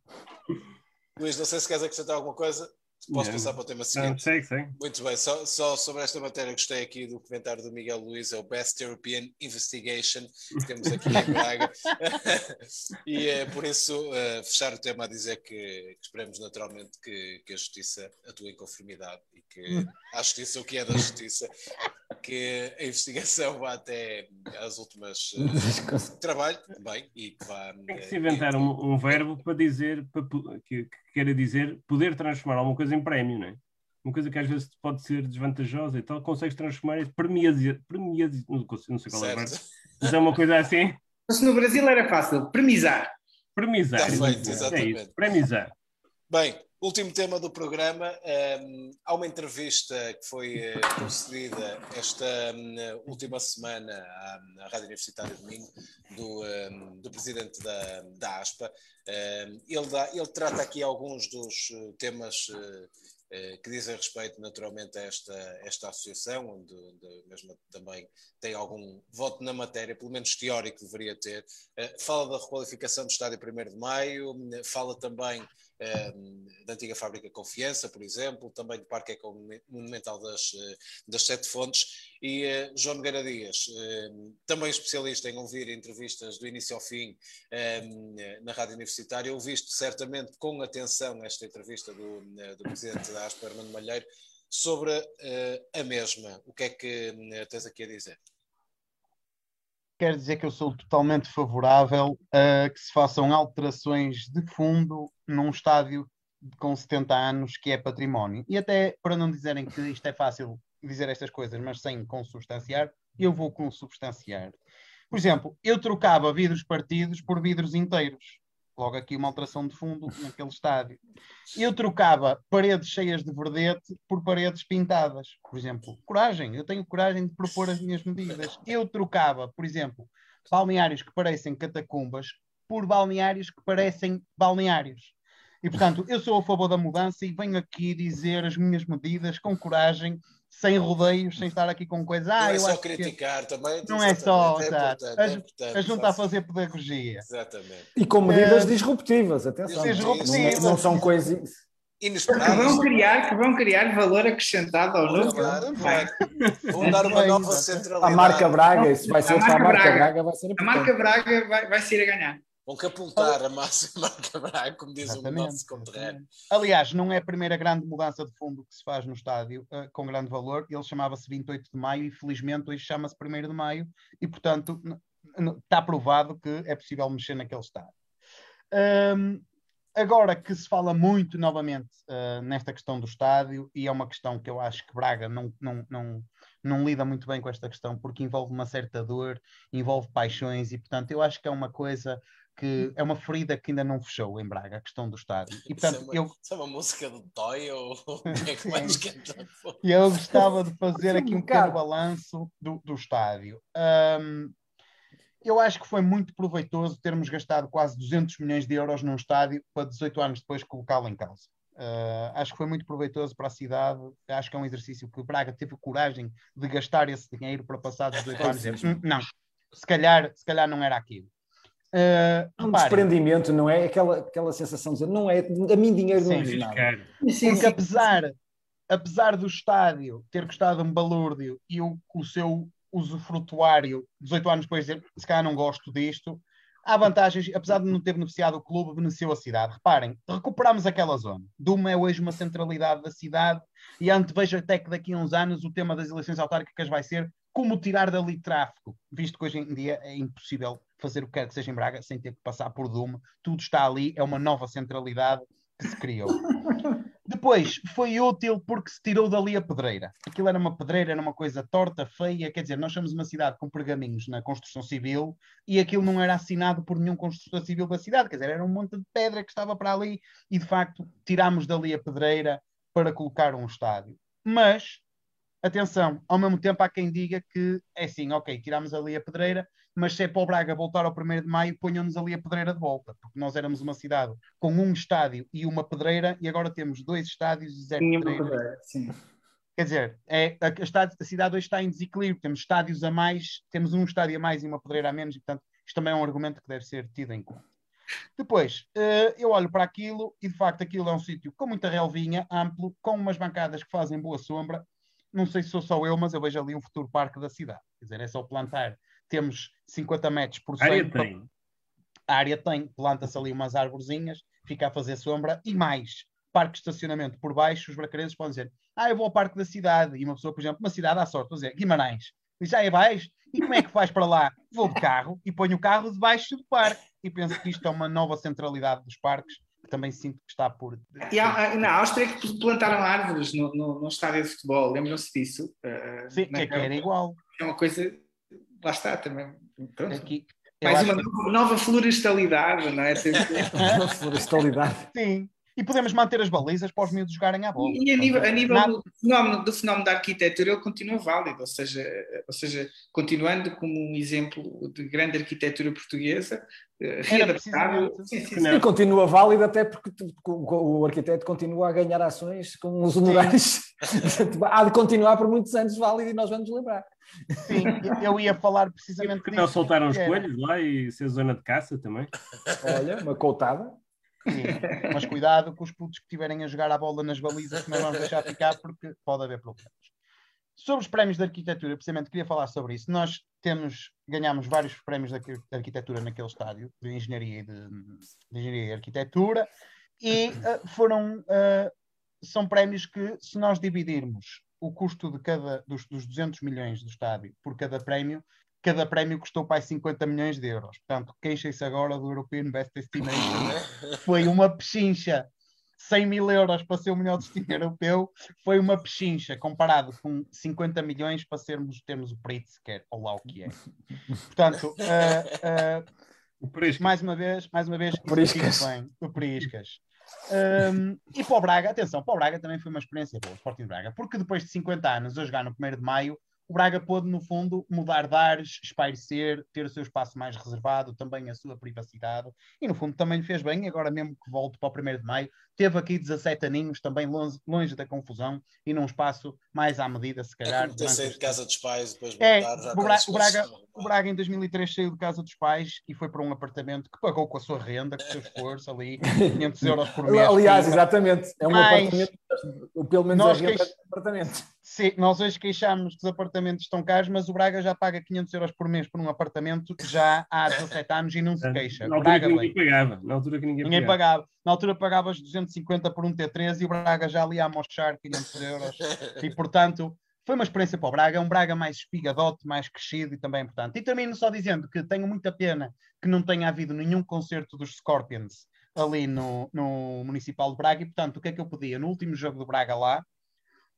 Luís, não sei se queres acrescentar alguma coisa. Posso passar para o tema seguinte? sei, sei. Muito bem, só, só sobre esta matéria gostei aqui do comentário do Miguel Luiz, é o Best European Investigation que temos aqui em Braga. e é por isso eh, fechar o tema a dizer que, que esperemos naturalmente que, que a justiça atue em conformidade e que a justiça o que é da justiça, que a investigação vá até às últimas eh, trabalho também e que vá. Tem que eh, se inventar um, um verbo para dizer, para, que, que queira dizer, poder transformar alguma coisa em prémio, não é? Uma coisa que às vezes pode ser desvantajosa e tal, consegues transformar em premiazia, premiazia, não, sei qual é o verbo, mas é uma coisa assim, Se no Brasil era fácil, premizar. premizar. Está feito, é exatamente. isso, premizar. Bem, Último tema do programa. Um, há uma entrevista que foi uh, concedida esta um, última semana à, à, Rádio Universitária de Domingo do, um, do presidente da, da ASPA. ele, dá, ele trata aqui alguns dos uh, temas uh, que dizem respeito naturalmente a esta, esta associação, onde, onde, mesmo também tem algum voto na matéria, pelo menos teórico deveria ter. fala da requalificação do estádio 1 de Maio, fala também da antiga fábrica Confiança, por exemplo, também do Parque Monumental das, eh, das Sete Fontes, e uh, João Nogueira Dias, uh, também especialista em ouvir entrevistas do início ao fim uh, na Rádio Universitária, ouviste certamente com atenção esta entrevista do, do Presidente da ASPA, Armando Malheiro, sobre a mesma. O que é que tens aqui a dizer? quer dizer que eu sou totalmente favorável a que se façam alterações de fundo num estádio com 70 anos que é património. E até para não dizerem que isto é fácil dizer estas coisas, mas sem consubstanciar, eu vou consubstanciar. Por exemplo, eu trocava vidros partidos por vidros inteiros. Logo aqui uma alteração de fundo naquele estádio. Eu trocava paredes cheias de verdete por paredes pintadas. Por exemplo, coragem. Eu tenho coragem de propor as minhas medidas. Eu trocava, por exemplo, balneários que parecem catacumbas por balneários que parecem balneários. E, portanto, eu sou a favor da mudança e venho aqui dizer as minhas medidas com coragem sem rodeios, sem estar aqui com coisas. Ah, não é só criticar que... também. Não é só, é a, a junta a fazer pedagogia. Exatamente. E com medidas é... disruptivas, atenção. Disruptivas. Não, não são coisas. Que vão, criar, que vão criar valor acrescentado ao novo. Claro. Vão dar uma nova centralidade. A marca Braga, isso vai ser a, a marca Braga. Braga, vai ser A marca Braga vai, vai ser a ganhar. Vão capultar a massa marca Braga, como diz exatamente, o nosso conterrâneo. Aliás, não é a primeira grande mudança de fundo que se faz no estádio uh, com grande valor. Ele chamava-se 28 de maio e felizmente hoje chama-se 1 de maio e, portanto, está provado que é possível mexer naquele estádio. Um, agora que se fala muito novamente uh, nesta questão do estádio, e é uma questão que eu acho que Braga não, não, não, não lida muito bem com esta questão, porque envolve uma certa dor, envolve paixões, e portanto eu acho que é uma coisa que é uma ferida que ainda não fechou em Braga, a questão do estádio. E, portanto, isso, é uma, eu... isso é uma música do Toy ou o que é que mais? E eu gostava de fazer aqui um pequeno balanço do, do estádio. Um, eu acho que foi muito proveitoso termos gastado quase 200 milhões de euros num estádio para 18 anos depois colocá-lo em causa. Uh, acho que foi muito proveitoso para a cidade. Acho que é um exercício que Braga teve coragem de gastar esse dinheiro para passar 18 anos. Não, se calhar, se calhar não era aquilo. Uh, um desprendimento, não é? Aquela, aquela sensação de dizer, não é, a mim dinheiro não é nada. Porque apesar, apesar do estádio ter custado um balúrdio e o, o seu usufrutuário 18 anos depois dizer, se calhar não gosto disto, há vantagens, apesar de não ter beneficiado o clube, beneficiou a cidade. Reparem, recuperamos aquela zona. Duma é hoje uma centralidade da cidade e antevejo até que daqui a uns anos o tema das eleições autárquicas vai ser como tirar dali tráfego, visto que hoje em dia é impossível fazer o que quer que seja em Braga sem ter que passar por Dume. Tudo está ali, é uma nova centralidade que se criou. Depois, foi útil porque se tirou dali a pedreira. Aquilo era uma pedreira, era uma coisa torta, feia. Quer dizer, nós somos uma cidade com pergaminhos na construção civil e aquilo não era assinado por nenhum construtor civil da cidade. Quer dizer, era um monte de pedra que estava para ali e, de facto, tirámos dali a pedreira para colocar um estádio. Mas atenção, ao mesmo tempo há quem diga que é assim, ok, tiramos ali a pedreira, mas se é para o Braga voltar ao 1 de maio, ponham-nos ali a pedreira de volta, porque nós éramos uma cidade com um estádio e uma pedreira e agora temos dois estádios e zero pedreira. Quer dizer, é, a, a, cidade hoje está em desequilíbrio, temos estádios a mais, temos um estádio a mais e uma pedreira a menos, e portanto isto também é um argumento que deve ser tido em conta. Depois, uh, eu olho para aquilo e de facto aquilo é um sítio com muita relvinha, amplo, com umas bancadas que fazem boa sombra, não sei se sou só eu, mas eu vejo ali um futuro parque da cidade. Quer dizer, é só plantar. Temos 50 metros por cento. A área tem. A área tem. Planta-se ali umas árvorezinhas, fica a fazer sombra e mais. Parque de estacionamento por baixo, os bracarenses podem dizer: Ah, eu vou ao parque da cidade. E uma pessoa, por exemplo, uma cidade à sorte, vou dizer Guimarães. Diz: Ah, é baixo? E como é que faz para lá? Vou de carro e ponho o carro debaixo do parque. E penso que isto é uma nova centralidade dos parques também sinto que está por. E há, na Áustria que plantaram árvores no, no, no estádio de futebol, lembram-se disso? Uh, Sim, que, é que era igual. É uma coisa. Lá está também. Pronto. Aqui, Mais uma que... nova florestalidade, não é? florestalidade. Sim. E podemos manter as balizas para os miúdos jogarem à bola. E, e a nível, a nível Nada- do, fenómeno, do fenómeno da arquitetura, ele continua válido, ou seja, ou seja, continuando como um exemplo de grande arquitetura portuguesa, eh, readaptável. Sim, sim, não. E continua válido até porque o, arquiteto continua a ganhar ações com os honorários. Há de continuar por muitos anos válido e nós vamos lembrar. Sim, eu ia falar precisamente porque não soltaram os era- coelhos lá e ser zona de caça também? Olha, uma coutada. Mas cuidado com os putos que estiverem a jogar a bola nas balizas, que não vamos deixar ficar porque pode haver problemas. Sobre os prémios de arquitetura, precisamente queria falar sobre isso. Nós temos, ganhámos vários prémios de arqui- de arquitetura naquele estádio, de engenharia e, de, de engenharia e arquitetura, e eh, foram, eh, são prémios que, se nós dividirmos o custo de cada, dos, dos 200 milhões do estádio por cada prémio, cada prémio custou para aí 50 milhões de euros. Portanto, queixem-se agora do European Best Destination foi uma pechincha. 100 mil euros para ser o melhor destino europeu foi uma pechincha comparado com 50 milhões para sermos, termos o Pritzker, ou lá o que é. Portanto, O Prisca. mais uma vez, mais uma vez, Priscas. bem, o Priscas. Um, e para o Braga, atenção, para o Braga também foi uma experiência boa, o Sporting Braga, porque depois de 50 anos a jogar no 1 de maio, o Braga pôde, no fundo, mudar de ares, espairecer, ter o seu espaço mais reservado, também a sua privacidade, e no fundo também lhe fez bem, agora mesmo que volte para o 1 de maio, teve aqui 17 aninhos, também longe, longe da confusão, e num espaço mais à medida, se É calhar. como ter saído de casa dos pais depois É, voltar já o Bra- o Braga- coisas- O Braga em 2003 saiu de casa dos pais e foi para um apartamento que pagou com a sua renda, com o seu esforço ali, 500 euros por mês. Aliás, exatamente. É um Mais- apartamento, pelo menos Nós a renda queix- é um apartamento. Sim, nós hoje queixámos que os apartamentos estão caros, mas o Braga já paga 500 euros por mês por um apartamento já há 17 anos e não se queixa. Na altura Braga que bem. ninguém pagava. Na altura que ninguém, Ninguém pagava. pagava. Na altura pagavas 250 por um T3 e o Braga já ali a mochar 500 euros. E portanto, foi uma experiência para o Braga, é um Braga mais espigadote, mais crescido e também é importante. E termino só dizendo que tenho muita pena que não tenha havido nenhum concerto dos Scorpions ali no, no Municipal de Braga e portanto, o que é que eu podia? No último jogo do Braga lá,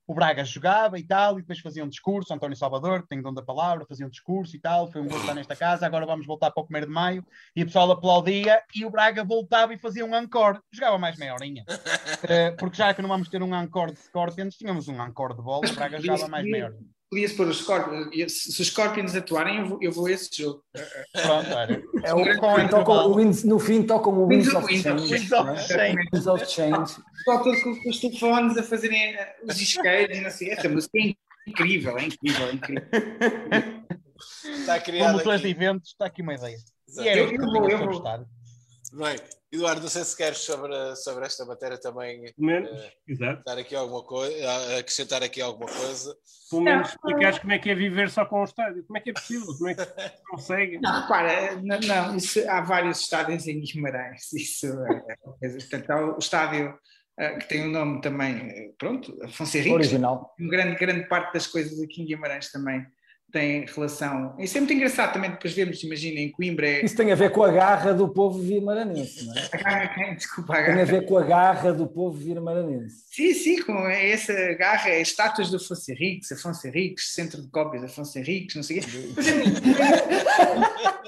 o Braga jogava e tal, e depois fazia um discurso, António Salvador, que tem dom da palavra, fazia um discurso e tal, foi um gosto estar nesta casa, agora vamos voltar para o 1 de maio, e o pessoal aplaudia, e o Braga voltava e fazia um encore, jogava mais meia horinha, Eh, porque já que não vamos ter um encore de Scorpions, tínhamos um encore de bola, o Braga jogava mais meia horinha. Podia-se pôr os Scorpions. Se os Scorpions atuarem, eu vou, eu vou a esse jogo. Pronto, olha. É o, Com tocam intervalo. o Winds, no fim tocam o Winds Winds of of Winds. Change. Winds of é? Change. Winds of Change. Só todo com, com os telefones a fazerem eh, os isqueiros e não sei. Essa música é incrível, é incrível, é incrível. Está criado de aqui. eventos, está aqui uma ideia. E era Eu- eu eu vou- tinha eu Bem, Eduardo, não sei se queres sobre, sobre esta matéria também menos, Eh, exato. dar aqui alguma coisa, acrescentar aqui alguma coisa. Pelo menos explicares como é que é viver só com o estádio. Como é que é possível? Como é que se consegue? Não, repara, não, não, isso, há vários estádios em Guimarães. Isso é, uma coisa. Portanto, há o estádio eh, que tem o nome também, eh, pronto, Afonso Henriques. Original. Uma grande, grande parte das coisas aqui em Guimarães também tem relação. Isso é muito engraçado também, depois vemos, imagina, em Coimbra é. Isso tem a ver com a garra do povo vimaranense, não é? Agarra quem? Desculpa, Tem a ver com a garra do povo vimaranense. Sim, sim, com essa garra, é estátuas do Afonso Henriques, Afonso Henriques, centro de cópias Afonso Henriques, não sei o quê. Por exemplo,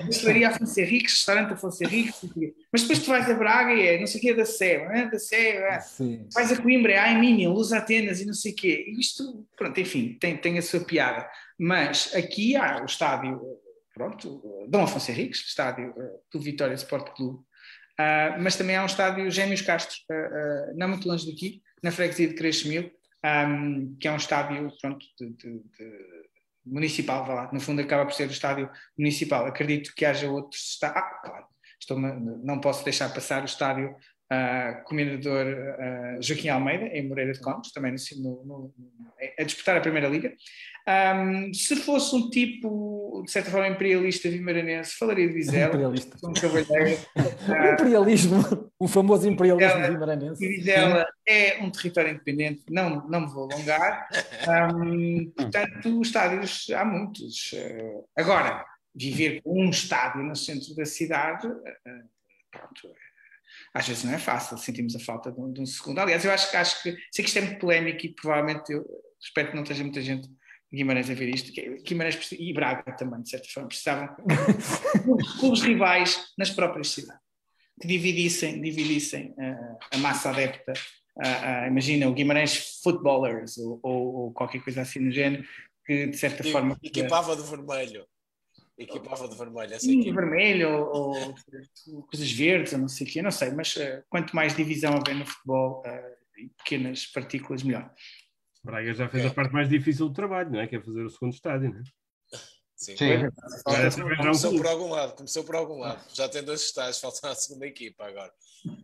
Pastelaria Afonso Henriques, restaurante Afonso Henriques, não sei o quê. mas depois tu vais a Braga e é não sei o quê da Sé, não é? da Sé, é. Vais a Coimbra, é a Minion, Luz Atenas e não sei o quê. E isto, pronto, enfim, tem, tem a sua piada. Mas aqui há o estádio, pronto, Dom Afonso Henriques, estádio eh, do Vitória Sport Clube, Ah, mas também há um estádio Gêmeos Castros, ah, ah, não muito longe daqui, na freguesia de Crescimil, um, que é um estádio, pronto, de, de- de- municipal, vá lá, no fundo acaba por ser o estádio municipal. Acredito que haja outros estádios. Ah, claro, estou não posso deixar passar o estádio ah, Comendador ah, Joaquim Almeida, em Moreira de Cónegos, também no, no- a disputar a Primeira Liga. Ahm, se fosse um tipo, de certa forma, imperialista vimaranense, falaria de Vizela, Imperialista. um cavalheiro. Ah, imperialismo, o famoso imperialismo Ela- vimaranense. Vizela é um território independente, não, não me vou alongar. Ahm, portanto, estádios há muitos. Eh, Agora, viver com um estádio no centro da cidade, eh, pronto, às vezes não é fácil, sentimos a falta de um, de um segundo. Aliás, eu acho, que- acho que, sei que isto é muito polémico e provavelmente eu espero que não esteja muita gente de Guimarães a ver isto, que Guimarães e Braga também, de certa forma, precisavam de clubes rivais nas próprias cidades. que dividissem, dividissem uh, a massa adepta. Uh, imagina o Guimarães Footballers ou, ou, ou, qualquer coisa assim no género, que de certa e, forma. Equipava de vermelho. Equipava de vermelho. Sim, de vermelho ou, ou, coisas verdes, ou não sei o quê, não sei, mas quanto mais divisão haver no futebol e pequenas partículas, melhor. Braga já fez é. a parte mais difícil do trabalho, não é? Que é fazer o segundo estádio, não é? Sim. Sim. Começou por algum lado, começou por algum lado. Já tem dois estágios, falta a segunda equipa agora.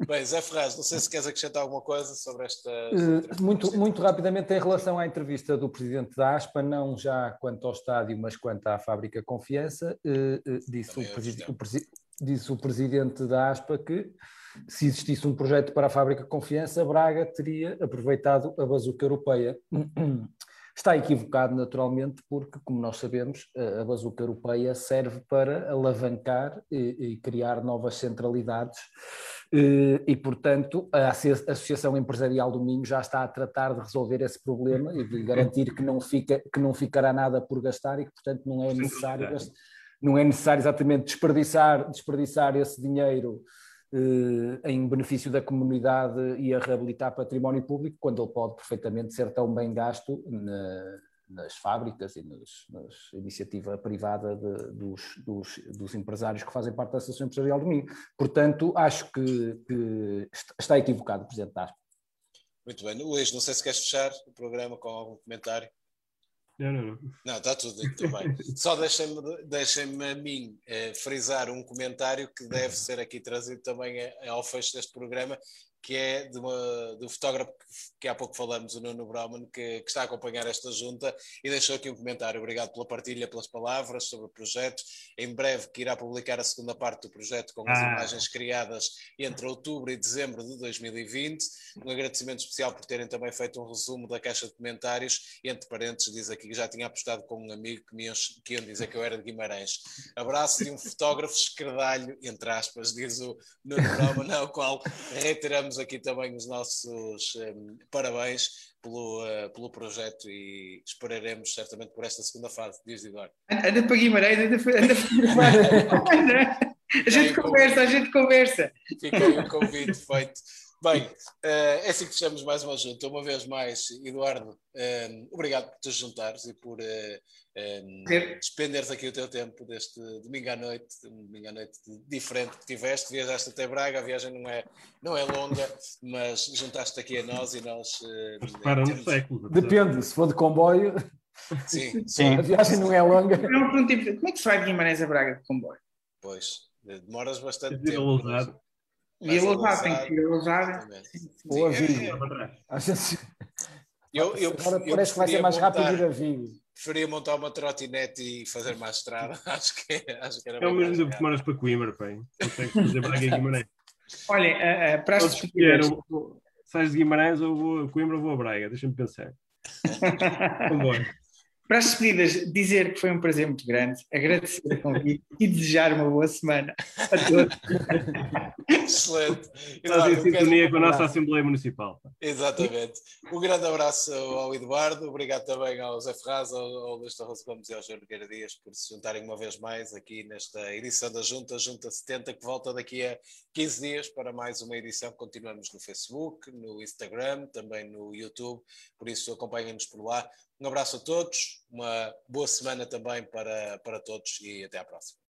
Bem, Zé Ferraz, não sei se queres acrescentar alguma coisa sobre esta. Uh, muito, muito rapidamente, em relação à entrevista do presidente da ASPA, não já quanto ao estádio, mas quanto à fábrica Confiança, uh, uh, disse, o, presi o, disse o presidente da ASPA que se existisse um projeto para a fábrica Confiança, Braga teria aproveitado a bazuca europeia. Está equivocado, naturalmente, porque, como nós sabemos, a bazuca europeia serve para alavancar e, e criar novas centralidades. E, portanto, a Associação Empresarial do Minho já está a tratar de resolver esse problema e de garantir que não, fica, que não ficará nada por gastar e que, portanto, não é necessário, não é necessário exatamente desperdiçar, desperdiçar esse dinheiro em benefício da comunidade e a reabilitar património público, quando ele pode perfeitamente ser tão bem gasto na, nas fábricas e nos, nas iniciativa privada de, dos, dos, dos, empresários que fazem parte da Associação Empresarial do Minho. Portanto, acho que, que está equivocado o Presidente da Muito bem. Luís, não sei se queres fechar o programa com algum comentário. Não, não, não. Não, está tudo, bem. Só deixem-me deixem a mim eh, frisar um comentário que deve ser aqui trazido também ao fecho deste programa, que é de uma, do fotógrafo que, há pouco falamos, o Nuno Brauman, que, que, está a acompanhar esta junta e deixou aqui um comentário. Obrigado pela partilha, pelas palavras sobre o projeto. Em breve que irá publicar a segunda parte do projeto com as ah. imagens criadas entre outubro e dezembro de 2020. Um agradecimento especial por terem também feito um resumo da caixa de comentários. E entre parênteses diz aqui que já tinha apostado com um amigo que me que iam dizer que eu era de Guimarães. Abraço de um fotógrafo esquerdalho, entre aspas, diz o Nuno Brauman, ao qual reiteramos deixamos aqui também os nossos um, ehm, parabéns pelo, uh, pelo projeto e esperaremos certamente por esta segunda fase. Diz Eduardo. Anda para Guimarães, anda, anda. A gente conversa, a gente conversa. Fica aí o convite feito. Bem, uh, é assim que fechamos mais uma junta. Uma vez mais, Eduardo, um, ehm, obrigado por te juntares e por uh, um, despenderes aqui o teu tempo deste domingo à noite, um domingo à noite diferente que tiveste, viajaste até Braga, a viagem não é, não é longa, mas juntaste aqui a nós e nós. Uh, para temos... século. Depende, se for de comboio. Sim, sim. A viagem não é longa. Não, tipo, como é que se vai de Guimarães a Braga de comboio? Pois, demoras bastante tempo. Ousado. E a ousado, tem que ir a ousado. Ou a Vigo. Eu, eu, Agora eu parece que vai ser mais rápido ir a Vigo preferia montar uma trotinete e fazer mais estrada. acho que, acho que era É o mesmo tempo que demoras para Coimbra, pai. Consegues fazer Braga e Guimarães. Olha, uh, para as despedidas... Sais de Guimarães ou vou a Coimbra ou vou a Braga? Deixa-me pensar. Vamos para as despedidas, dizer que foi um prazer muito grande, agradecer o convite e desejar uma boa semana a todos. Excelente. Estás em sintonia com a nossa Assembleia Municipal. Exatamente. Um grande abraço ao Eduardo, obrigado também ao Zé Ferraz, ao, ao Luís Torres Gomes e ao João Nogueira Dias por se juntarem uma vez mais aqui nesta edição da Junta, Junta 70, que volta daqui a 15 dias para mais uma edição. Continuamos no Facebook, no Instagram, também no YouTube, por isso acompanhem-nos por lá. Um abraço a todos, uma boa semana também para, para todos e até à próxima.